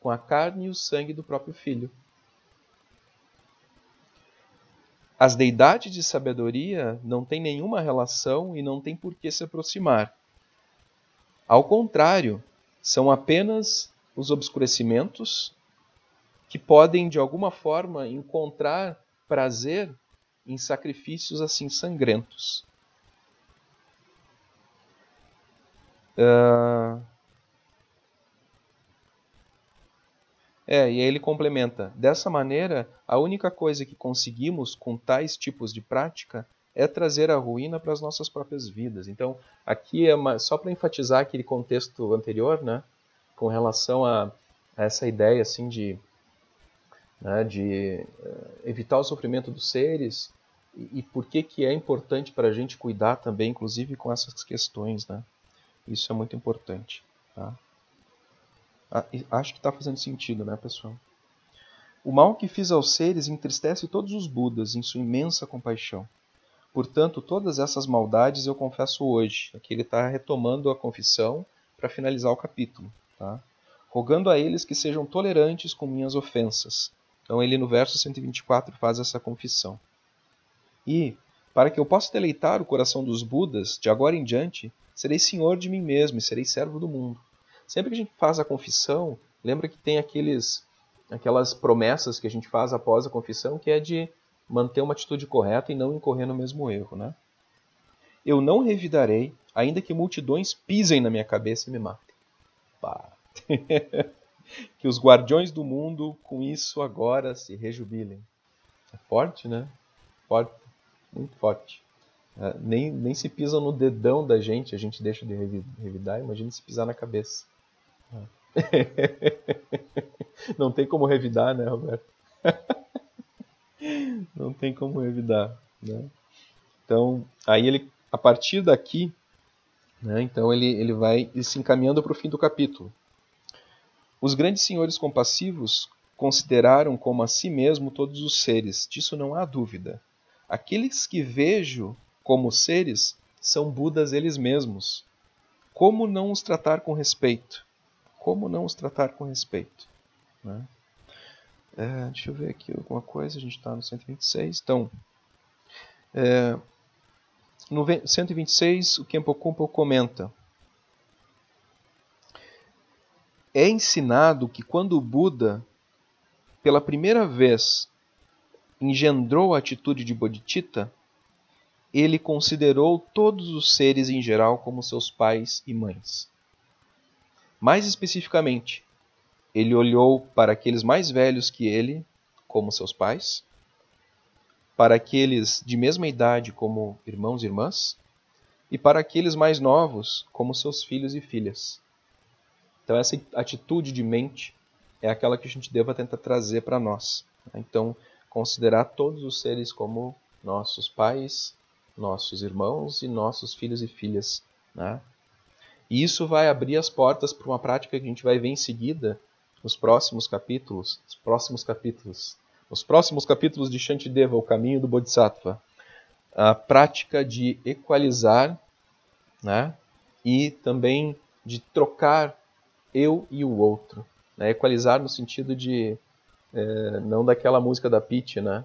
com a carne e o sangue do próprio filho. As deidades de sabedoria não têm nenhuma relação e não têm por que se aproximar. Ao contrário, são apenas os obscurecimentos que podem, de alguma forma, encontrar prazer em sacrifícios assim sangrentos. Uh... É, e aí ele complementa: dessa maneira, a única coisa que conseguimos com tais tipos de prática é trazer a ruína para as nossas próprias vidas. Então, aqui é uma, só para enfatizar aquele contexto anterior, né, com relação a, essa ideia assim de, né, de uh, evitar o sofrimento dos seres e, e, por que que é importante para a gente cuidar também, inclusive com essas questões, né? Isso é muito importante, tá? Ah, acho que está fazendo sentido, né, pessoal? O mal que fiz aos seres entristece todos os Budas em sua imensa compaixão. Portanto, todas essas maldades eu confesso hoje. Aqui ele está retomando a confissão para finalizar o capítulo. Tá? Rogando a eles que sejam tolerantes com minhas ofensas. Então, ele no verso 124 faz essa confissão. E, para que eu possa deleitar o coração dos Budas, de agora em diante, serei senhor de mim mesmo e serei servo do mundo. Sempre que a gente faz a confissão, lembra que tem aqueles, aquelas promessas que a gente faz após a confissão, que é de manter uma atitude correta e não incorrer no mesmo erro, né? Eu não revidarei, ainda que multidões pisem na minha cabeça e me matem. Pá. que os guardiões do mundo com isso agora se rejubilem. É forte, né? Forte, muito forte. É, nem, nem se pisam no dedão da gente, a gente deixa de revidar, imagina se pisar na cabeça. É. Não tem como revidar, né, Roberto? não tem como evitar. Né? Então, aí ele, a partir daqui, né, então ele, ele vai se encaminhando para o fim do capítulo. Os grandes senhores compassivos consideraram como a si mesmo todos os seres, disso não há dúvida. Aqueles que vejo como seres são Budas eles mesmos. Como não os tratar com respeito? Como não os tratar com respeito? Né? É, deixa eu ver aqui alguma coisa, a gente está no 126. Então, é, no 126, o Kempo Kumpo comenta: É ensinado que quando o Buda, pela primeira vez, engendrou a atitude de Bodhicitta, ele considerou todos os seres em geral como seus pais e mães. Mais especificamente, ele olhou para aqueles mais velhos que ele, como seus pais, para aqueles de mesma idade como irmãos e irmãs, e para aqueles mais novos como seus filhos e filhas. Então essa atitude de mente é aquela que a gente deva tentar trazer para nós. Então, considerar todos os seres como nossos pais, nossos irmãos e nossos filhos e filhas. Né? E isso vai abrir as portas para uma prática que a gente vai ver em seguida nos próximos capítulos, os próximos capítulos, os próximos capítulos de Shantideva, o caminho do Bodhisattva, a prática de equalizar, né, e também de trocar eu e o outro, né, equalizar no sentido de é, não daquela música da Pitty, né,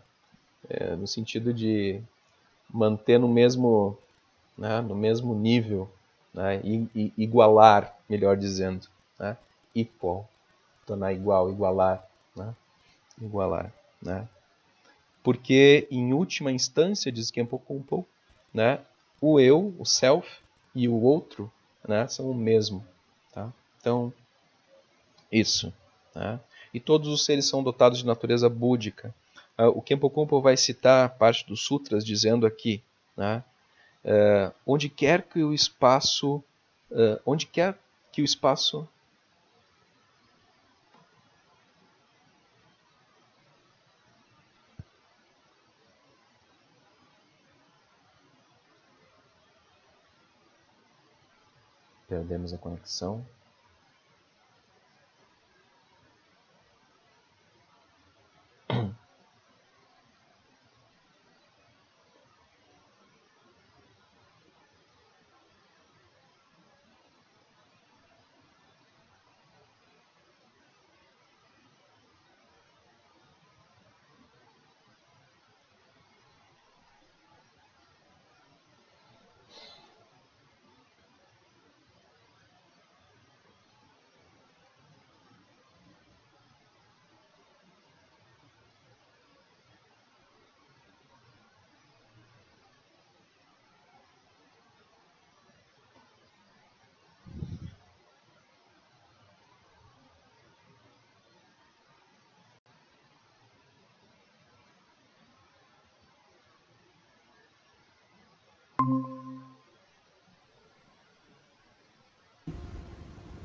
é, no sentido de manter no mesmo, né, no mesmo nível, né, igualar, melhor dizendo, né, equal, tornar igual, igualar, né, igualar, né, porque em última instância diz Kempo Kumpo, né, o eu, o self e o outro, né, são o mesmo, tá? Então isso, né? E todos os seres são dotados de natureza búdica, Uh, o Kempo Kumpo vai citar parte dos sutras dizendo aqui, né, uh, onde quer que o espaço, uh, onde quer que o espaço perdemos a conexão.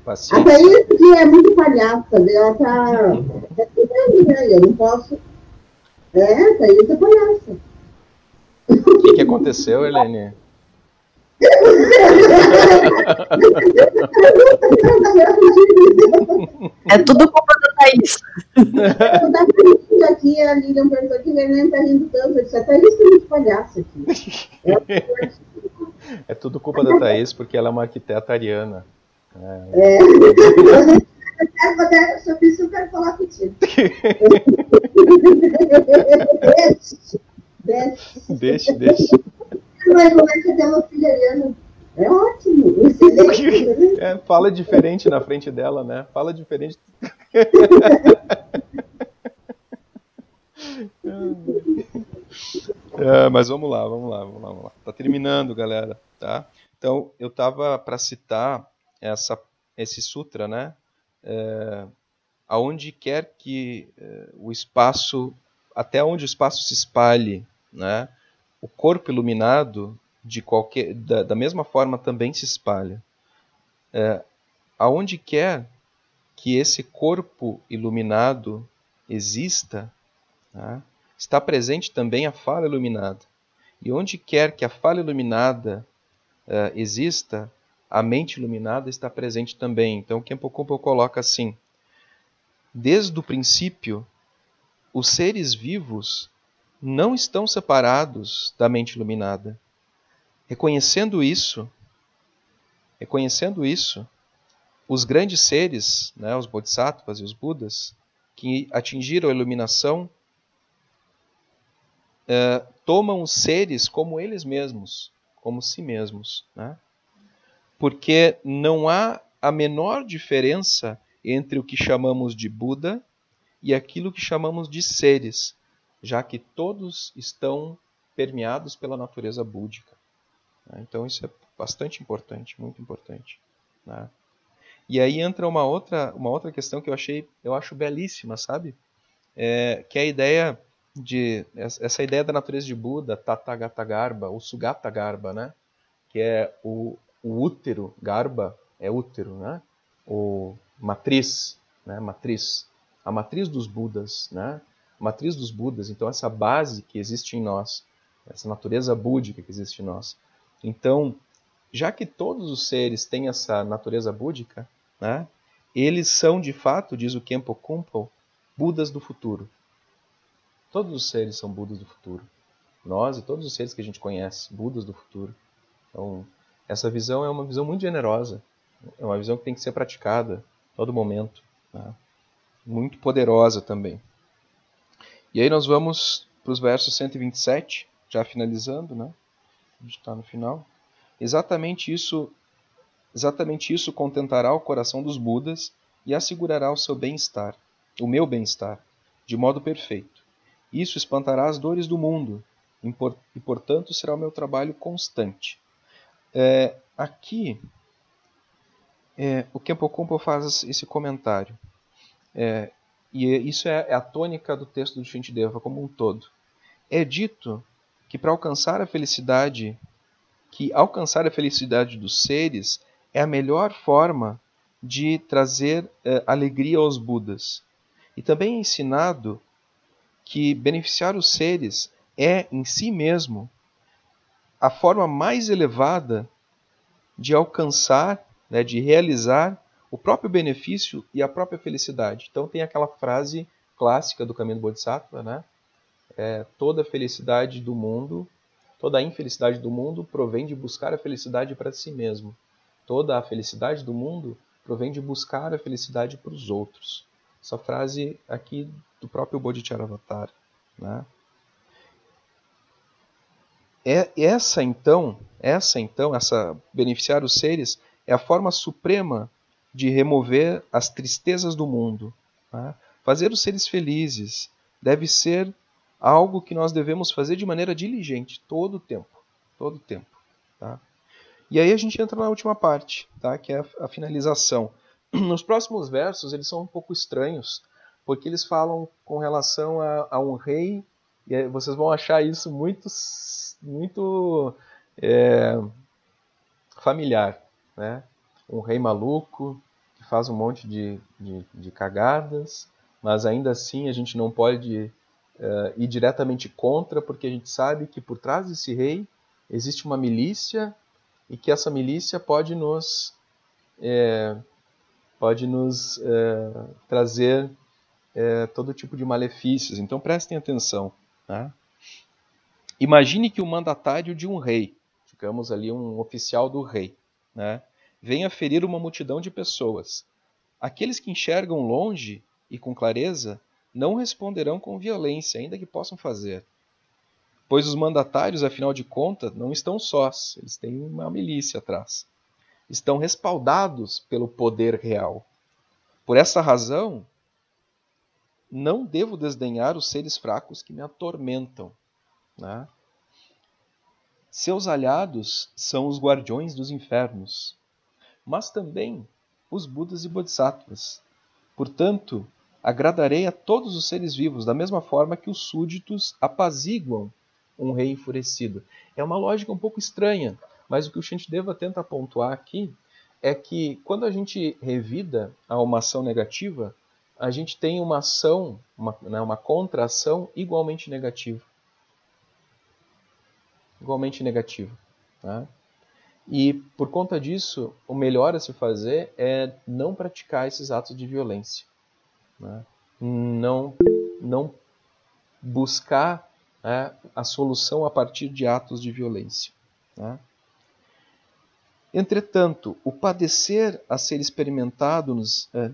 Paciência. A Thaís é muito palhaça, né? ela tá. É né? Eu não posso. É, Thaís é palhaça. O que, que aconteceu, Helene? É tudo culpa da Thaís. Eu tava rindo aqui, a Lilian perguntou que a Helene tá rindo tanto. Eu disse, a Thaís é muito palhaça aqui. É tudo culpa da Thaís, porque ela é uma arquiteta ariana. É. é. Só isso eu quero falar contigo. deixe, deixe. Mas como é que é uma filha? É ótimo. É, fala diferente na frente dela, né? Fala diferente. é, mas vamos lá, vamos lá, vamos lá, vamos lá. Tá terminando, galera, tá? Então, eu tava para citar essa, esse sutra, né? É, aonde quer que é, o espaço, até onde o espaço se espalhe, né? O corpo iluminado de qualquer, da, da mesma forma também se espalha. É, aonde quer que esse corpo iluminado exista, né? está presente também a fala iluminada. E onde quer que a fala iluminada uh, exista, a mente iluminada está presente também. Então, Kempo Kumpo coloca assim: Desde o princípio, os seres vivos não estão separados da mente iluminada. Reconhecendo isso, reconhecendo isso, os grandes seres, né, os bodhisattvas e os budas, que atingiram a iluminação é, tomam os seres como eles mesmos, como si mesmos. Né? Porque não há a menor diferença entre o que chamamos de Buda e aquilo que chamamos de seres, já que todos estão permeados pela natureza búdica. Né? Então isso é bastante importante, muito importante. Né? E aí entra uma outra, uma outra questão que eu achei, eu acho belíssima, sabe? É, que é a ideia de essa ideia da natureza de Buda, Tathagata Garba, o Sugata Garba, né? Que é o, o útero, Garba é útero, né? O matriz, né? Matriz, a matriz dos Budas, né? Matriz dos Budas, então essa base que existe em nós, essa natureza búdica que existe em nós. Então, já que todos os seres têm essa natureza búdica, né? Eles são de fato, diz o Kempo Kumpo, Budas do futuro. Todos os seres são Budas do futuro. Nós e todos os seres que a gente conhece, Budas do futuro. Então, essa visão é uma visão muito generosa. É uma visão que tem que ser praticada todo momento. Né? Muito poderosa também. E aí nós vamos para os versos 127, já finalizando, né? A gente está no final. Exatamente isso, exatamente isso contentará o coração dos Budas e assegurará o seu bem-estar, o meu bem-estar, de modo perfeito. Isso espantará as dores do mundo e, portanto, será o meu trabalho constante. É, aqui, é, o Kempo faz esse comentário. É, e isso é, é a tônica do texto do Shantideva como um todo. É dito que para alcançar a felicidade, que alcançar a felicidade dos seres é a melhor forma de trazer é, alegria aos Budas. E também é ensinado que beneficiar os seres é, em si mesmo, a forma mais elevada de alcançar, né, de realizar o próprio benefício e a própria felicidade. Então tem aquela frase clássica do caminho do Bodhisattva, né? É, toda felicidade do mundo, toda a infelicidade do mundo provém de buscar a felicidade para si mesmo. Toda a felicidade do mundo provém de buscar a felicidade para os outros. Essa frase aqui do próprio Bodhicharavatar. Né? É, essa então, essa então, essa beneficiar os seres é a forma suprema de remover as tristezas do mundo. Né? Fazer os seres felizes deve ser algo que nós devemos fazer de maneira diligente todo o tempo, todo o tempo. Tá? E aí a gente entra na última parte, tá? que é a, a finalização. Nos próximos versos, eles são um pouco estranhos, porque eles falam com relação a, a um rei, e vocês vão achar isso muito, muito é, familiar. Né? Um rei maluco, que faz um monte de, de, de cagadas, mas ainda assim a gente não pode uh, ir diretamente contra, porque a gente sabe que por trás desse rei existe uma milícia e que essa milícia pode nos é, pode nos é, trazer é, todo tipo de malefícios. Então prestem atenção. Né? Imagine que o mandatário de um rei, digamos ali um oficial do rei, né, venha ferir uma multidão de pessoas. Aqueles que enxergam longe e com clareza não responderão com violência, ainda que possam fazer. Pois os mandatários, afinal de contas, não estão sós, eles têm uma milícia atrás estão respaldados pelo poder real. Por essa razão, não devo desdenhar os seres fracos que me atormentam. Né? Seus aliados são os guardiões dos infernos, mas também os Budas e Bodhisattvas. Portanto, agradarei a todos os seres vivos, da mesma forma que os súditos apaziguam um rei enfurecido. É uma lógica um pouco estranha, mas o que o Shantideva tenta pontuar aqui é que quando a gente revida a uma ação negativa, a gente tem uma ação, uma, né, uma contração igualmente negativa. Igualmente negativa. Né? E por conta disso, o melhor a se fazer é não praticar esses atos de violência. Né? Não, não buscar né, a solução a partir de atos de violência. Né? Entretanto, o padecer a ser experimentado nos. É,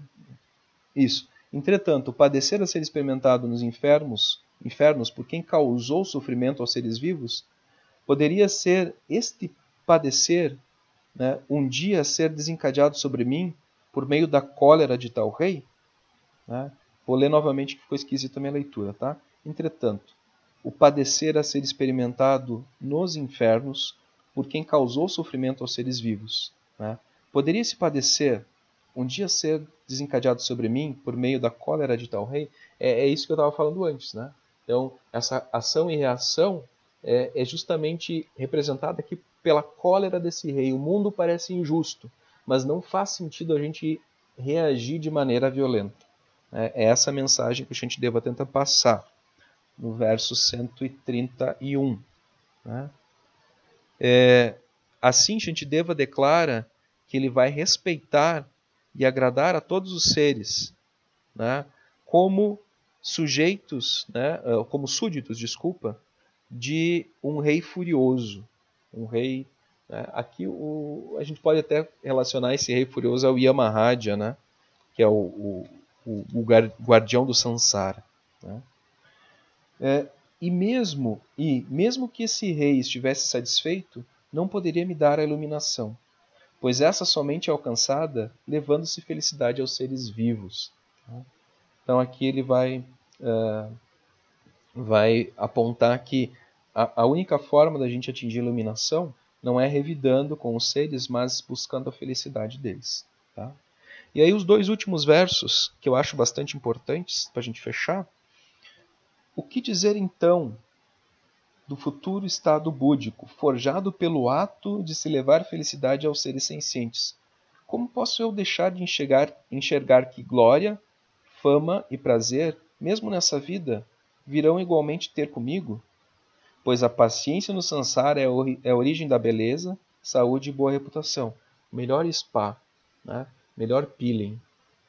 isso. Entretanto, o padecer a ser experimentado nos infernos, infernos por quem causou sofrimento aos seres vivos, poderia ser este padecer né, um dia ser desencadeado sobre mim por meio da cólera de tal rei? Né? Vou ler novamente que ficou esquisita a minha leitura, tá? Entretanto, o padecer a ser experimentado nos infernos por quem causou sofrimento aos seres vivos. Né? Poderia esse padecer um dia ser desencadeado sobre mim por meio da cólera de tal rei? É, é isso que eu estava falando antes. Né? Então, essa ação e reação é, é justamente representada aqui pela cólera desse rei. O mundo parece injusto, mas não faz sentido a gente reagir de maneira violenta. É, é essa mensagem que gente deva tentar passar no verso 131. Né? É, assim, deva declara que ele vai respeitar e agradar a todos os seres, né? como sujeitos, né? Ah, como súditos, desculpa, de um rei furioso, um rei. Né? Aqui o, a gente pode até relacionar esse rei furioso ao Yamahaja, né? que é o, o, o, o guardião do Sansara. Né? É, e mesmo e mesmo que esse rei estivesse satisfeito, não poderia me dar a iluminação, pois essa somente é alcançada levando-se felicidade aos seres vivos. Tá? Então aqui ele vai uh, vai apontar que a, a única forma da gente atingir a iluminação não é revidando com os seres, mas buscando a felicidade deles. Tá? E aí os dois últimos versos, que eu acho bastante importantes para a gente fechar. O que dizer então do futuro estado búdico, forjado pelo ato de se levar felicidade aos seres sencientes? Como posso eu deixar de enxergar, enxergar que glória, fama e prazer, mesmo nessa vida, virão igualmente ter comigo? pois a paciência no sansara é, é a origem da beleza, saúde e boa reputação. Melhor spa, né? melhor peeling,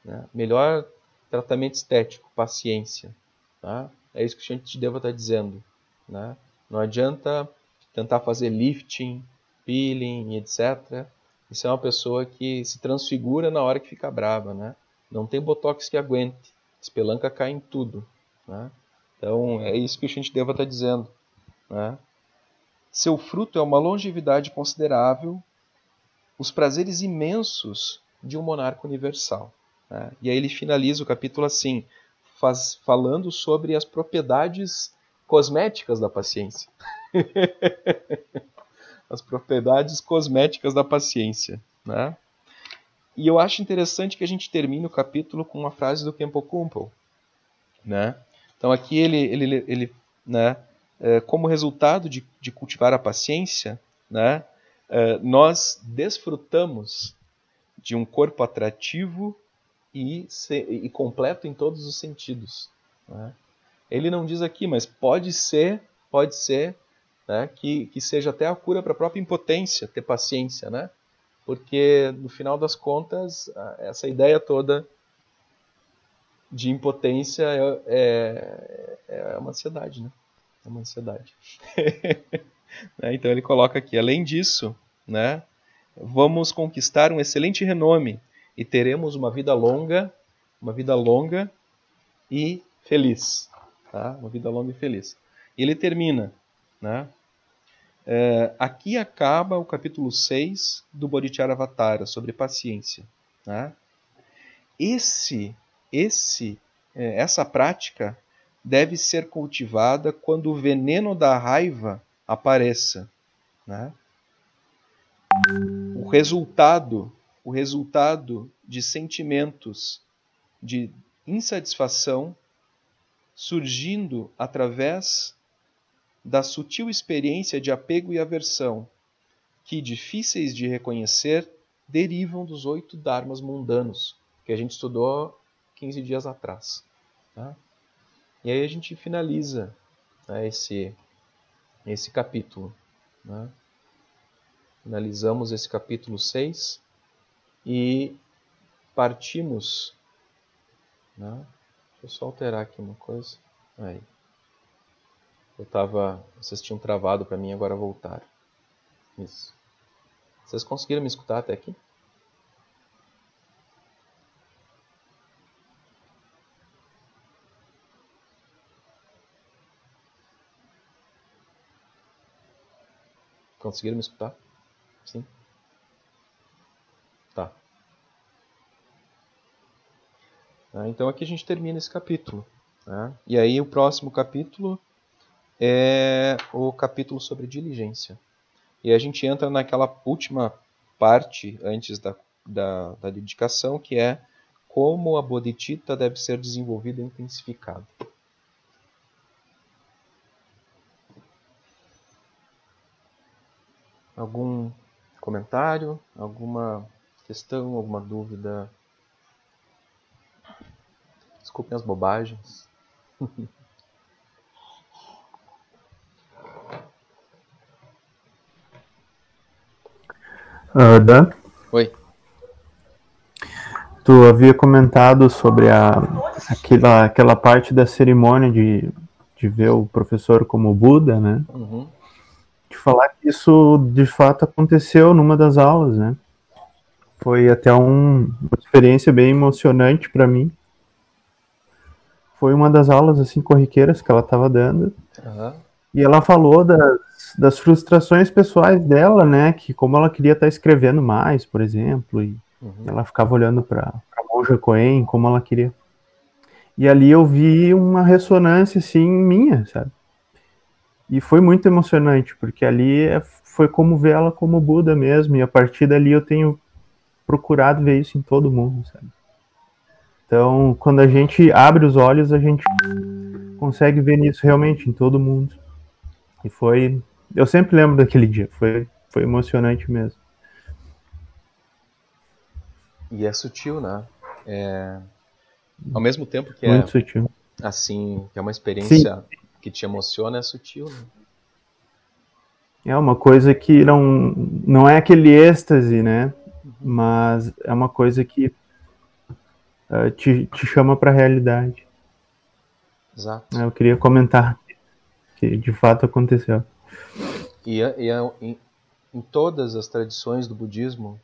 né? melhor tratamento estético, paciência. Tá? É isso que a gente deva estar dizendo. Né? Não adianta tentar fazer lifting, peeling, etc. Isso é uma pessoa que se transfigura na hora que fica brava. Né? Não tem botox que aguente. Espelanca cai em tudo. Né? Então é isso que gente deva estar dizendo. Né? Seu fruto é uma longevidade considerável, os prazeres imensos de um monarca universal. Né? E aí ele finaliza o capítulo assim, faz, falando sobre as propriedades cosméticas da paciência. as propriedades cosméticas da paciência. Né? E eu acho interessante que a gente termine o capítulo com uma frase do Kempo Kumpel. Né? Então aqui ele, ele, ele né, é, como resultado de, de, cultivar a paciência, né, é, nós desfrutamos de um corpo atrativo e, e completo em todos os sentidos. Né? Ele não diz aqui, mas pode ser, pode ser né, que, que seja até a cura para a própria impotência, ter paciência, né? Porque no final das contas, essa ideia toda de impotência é, é, é uma ansiedade, né? É uma ansiedade. né? Então ele coloca aqui, além disso, né, vamos conquistar um excelente renome e teremos uma vida longa, uma vida longa e feliz. Tá? Uma vida longa e feliz. E ele termina, né? É, aqui acaba o capítulo 6 do Bodhicharyavatara, sobre paciência. Né? Esse, esse, é, essa prática deve ser cultivada quando o veneno da raiva apareça. Né? O resultado, o resultado de sentimentos de insatisfação surgindo através da sutil experiência de apego e aversão, que, difíceis de reconhecer, derivam dos oito dharmas mundanos, que a gente estudou 15 dias atrás. Tá? E aí a gente finaliza né, esse, esse capítulo. Né? Finalizamos esse capítulo 6 e partimos. Né? Deixa eu só alterar aqui uma coisa. Aí. Eu tava. Vocês tinham travado para mim, agora voltaram. Isso. Vocês conseguiram me escutar até aqui? Conseguiram me escutar? Sim? Tá. Então aqui a gente termina esse capítulo. Né? E aí o próximo capítulo é o capítulo sobre diligência. E a gente entra naquela última parte antes da, da, da dedicação, que é como a bodhicitta deve ser desenvolvida e intensificada. Algum comentário? Alguma questão? Alguma dúvida? Desculpem as bobagens. Uh, Dan? Oi. Tu havia comentado sobre a, aquela, aquela parte da cerimônia de, de ver o professor como Buda, né? Uhum. De falar que isso de fato aconteceu numa das aulas, né? Foi até um, uma experiência bem emocionante para mim. Foi uma das aulas assim corriqueiras que ela estava dando. Uhum. E ela falou das, das frustrações pessoais dela, né? Que como ela queria estar escrevendo mais, por exemplo, e Uhum. ela ficava olhando para a Monja Coen como ela queria. E ali eu vi uma ressonância assim minha, sabe? E foi muito emocionante, porque ali é- foi como ver ela como Buda mesmo, e a partir dali eu tenho procurado ver isso em todo mundo, sabe? Então, quando a gente abre os olhos, a gente consegue ver isso realmente em todo mundo. E foi, eu sempre lembro daquele dia, foi foi emocionante mesmo. E é sutil, né? É... Ao mesmo tempo que é Muito sutil. assim, que é uma experiência que te emociona, é sutil, né? É uma coisa que não, não é aquele êxtase, né? Mas é uma coisa que eh, te, te chama para a realidade. Exato. Eu queria comentar que de fato aconteceu. E, e em, em todas as tradições do budismo,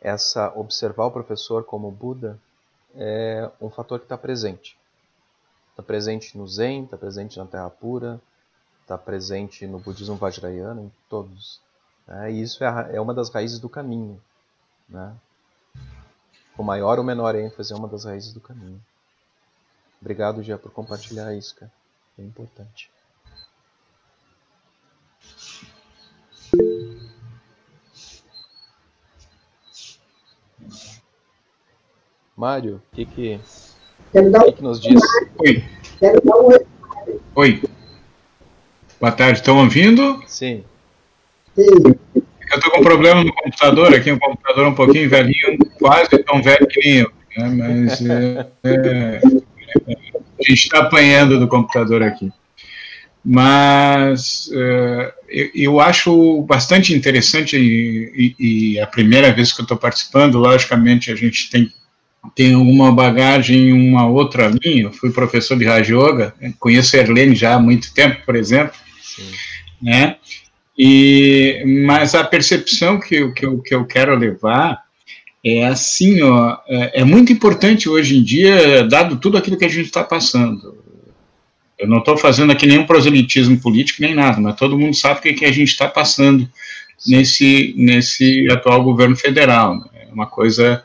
essa observar o professor como Buda é um fator que está presente. Está presente no Zen, está presente na Terra Pura, está presente no budismo Vajrayana, em todos. né? E isso é, a é uma das raízes do caminho. Né? Com maior ou menor ênfase, é uma das raízes do caminho. Obrigado, Gia, por compartilhar isso, cara. É importante. Mário, o que, que, que, que nos diz? Um oi. oi. Boa tarde, estão ouvindo? Sim, Sim. Eu estou com um problema no computador aqui, um computador um pouquinho velhinho, quase tão velho que nem eu, né? mas é, é, a gente está apanhando do computador aqui. Mas é, eu, eu acho bastante interessante e, e, e a primeira vez que eu estou participando, logicamente a gente tem tem uma bagagem em uma outra linha. Eu fui professor de Raja Yoga, conheço a Erlene já há muito tempo, por exemplo, sim. né? E, mas a percepção que, eu- que, eu, que eu quero levar é assim, ó, é, é muito importante hoje em dia, dado tudo aquilo que a gente está passando. Eu não estou fazendo aqui nenhum proselitismo político nem nada, mas todo mundo sabe o que, que a gente está passando nesse, nesse atual governo federal. né? É uma coisa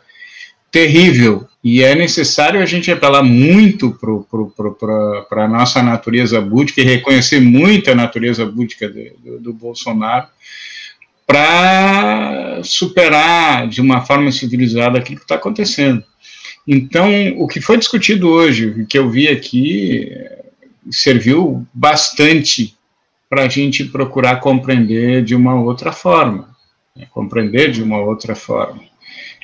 terrível e é necessário a gente apelar muito para a nossa natureza búdica e reconhecer muito a natureza búdica do, do, do Bolsonaro para superar de uma forma civilizada aquilo que está acontecendo. Então, o que foi discutido hoje, o que eu vi aqui, serviu bastante para a gente procurar compreender de uma outra forma, né? compreender de uma outra forma.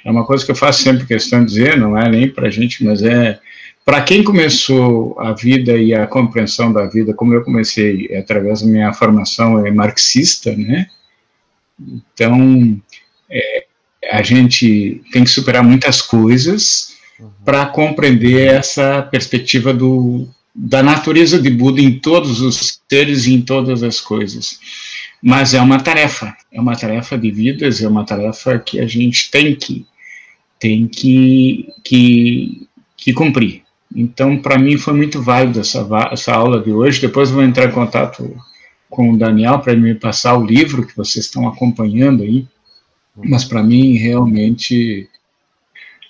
É uma coisa que eu faço sempre questão de dizer, não é nem para a gente, mas é para quem começou a vida e a compreensão da vida, como eu comecei é através da minha formação é marxista, né? Então, é, a gente tem que superar muitas coisas para compreender essa perspectiva do, da natureza de Buda em todos os seres e em todas as coisas. Mas é uma tarefa, é uma tarefa de vidas, é uma tarefa que a gente tem que tem que, que, que cumprir. Então, para mim, foi muito válido essa, essa aula de hoje. Depois vou entrar em contato com o Daniel para me passar o livro que vocês estão acompanhando aí, mas para mim realmente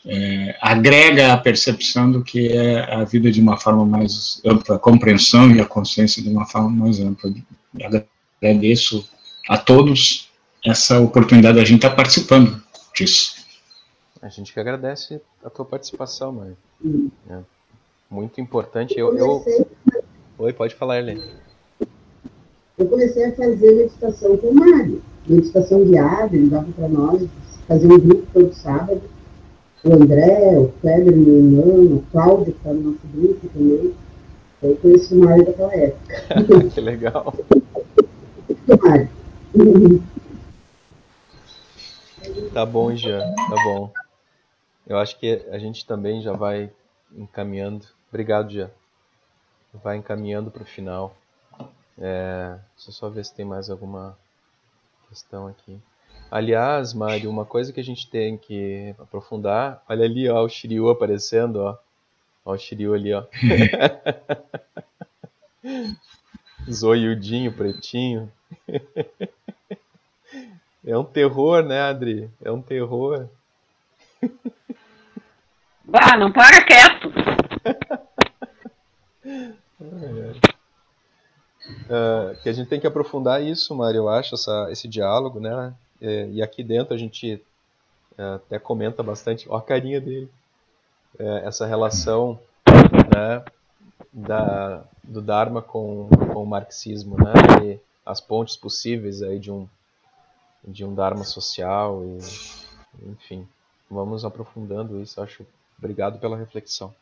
é, agrega a percepção do que é a vida de uma forma mais ampla, a compreensão e a consciência de uma forma mais ampla. Agradeço a todos essa oportunidade, a gente estar tá participando disso. A gente que agradece a tua participação, mãe. É muito importante. Eu, eu... Oi, pode falar, Helene. Eu comecei a fazer meditação com o Mário. Meditação guiada, ele dava para nós, fazer um grupo todo sábado o André, o Kleber, meu irmão, a Cláudia, que está no nosso grupo também. Eu conheci o Mário daquela época. que legal. Mário. Tá bom, Jean, tá bom. Eu acho que a gente também já vai encaminhando. Obrigado, Jean. Vai encaminhando para o final. É, deixa eu só ver se tem mais alguma questão aqui. Aliás, Mário, uma coisa que a gente tem que aprofundar, olha ali, ó, o Shiryu aparecendo, ó. Ó o Shiryu ali, ó. Zoiudinho, pretinho. É um terror, né, Adri? É um terror. Bah, não para quieto. Uh, que a gente tem que aprofundar isso, Mário, eu acho, essa, esse diálogo, né? É, e aqui dentro a gente é, até comenta bastante, ó a carinha dele, essa relação né, da, do Dharma com, com o marxismo, né, e as pontes possíveis aí de um, de um Dharma social, e, enfim, vamos aprofundando isso, acho. Obrigado pela reflexão.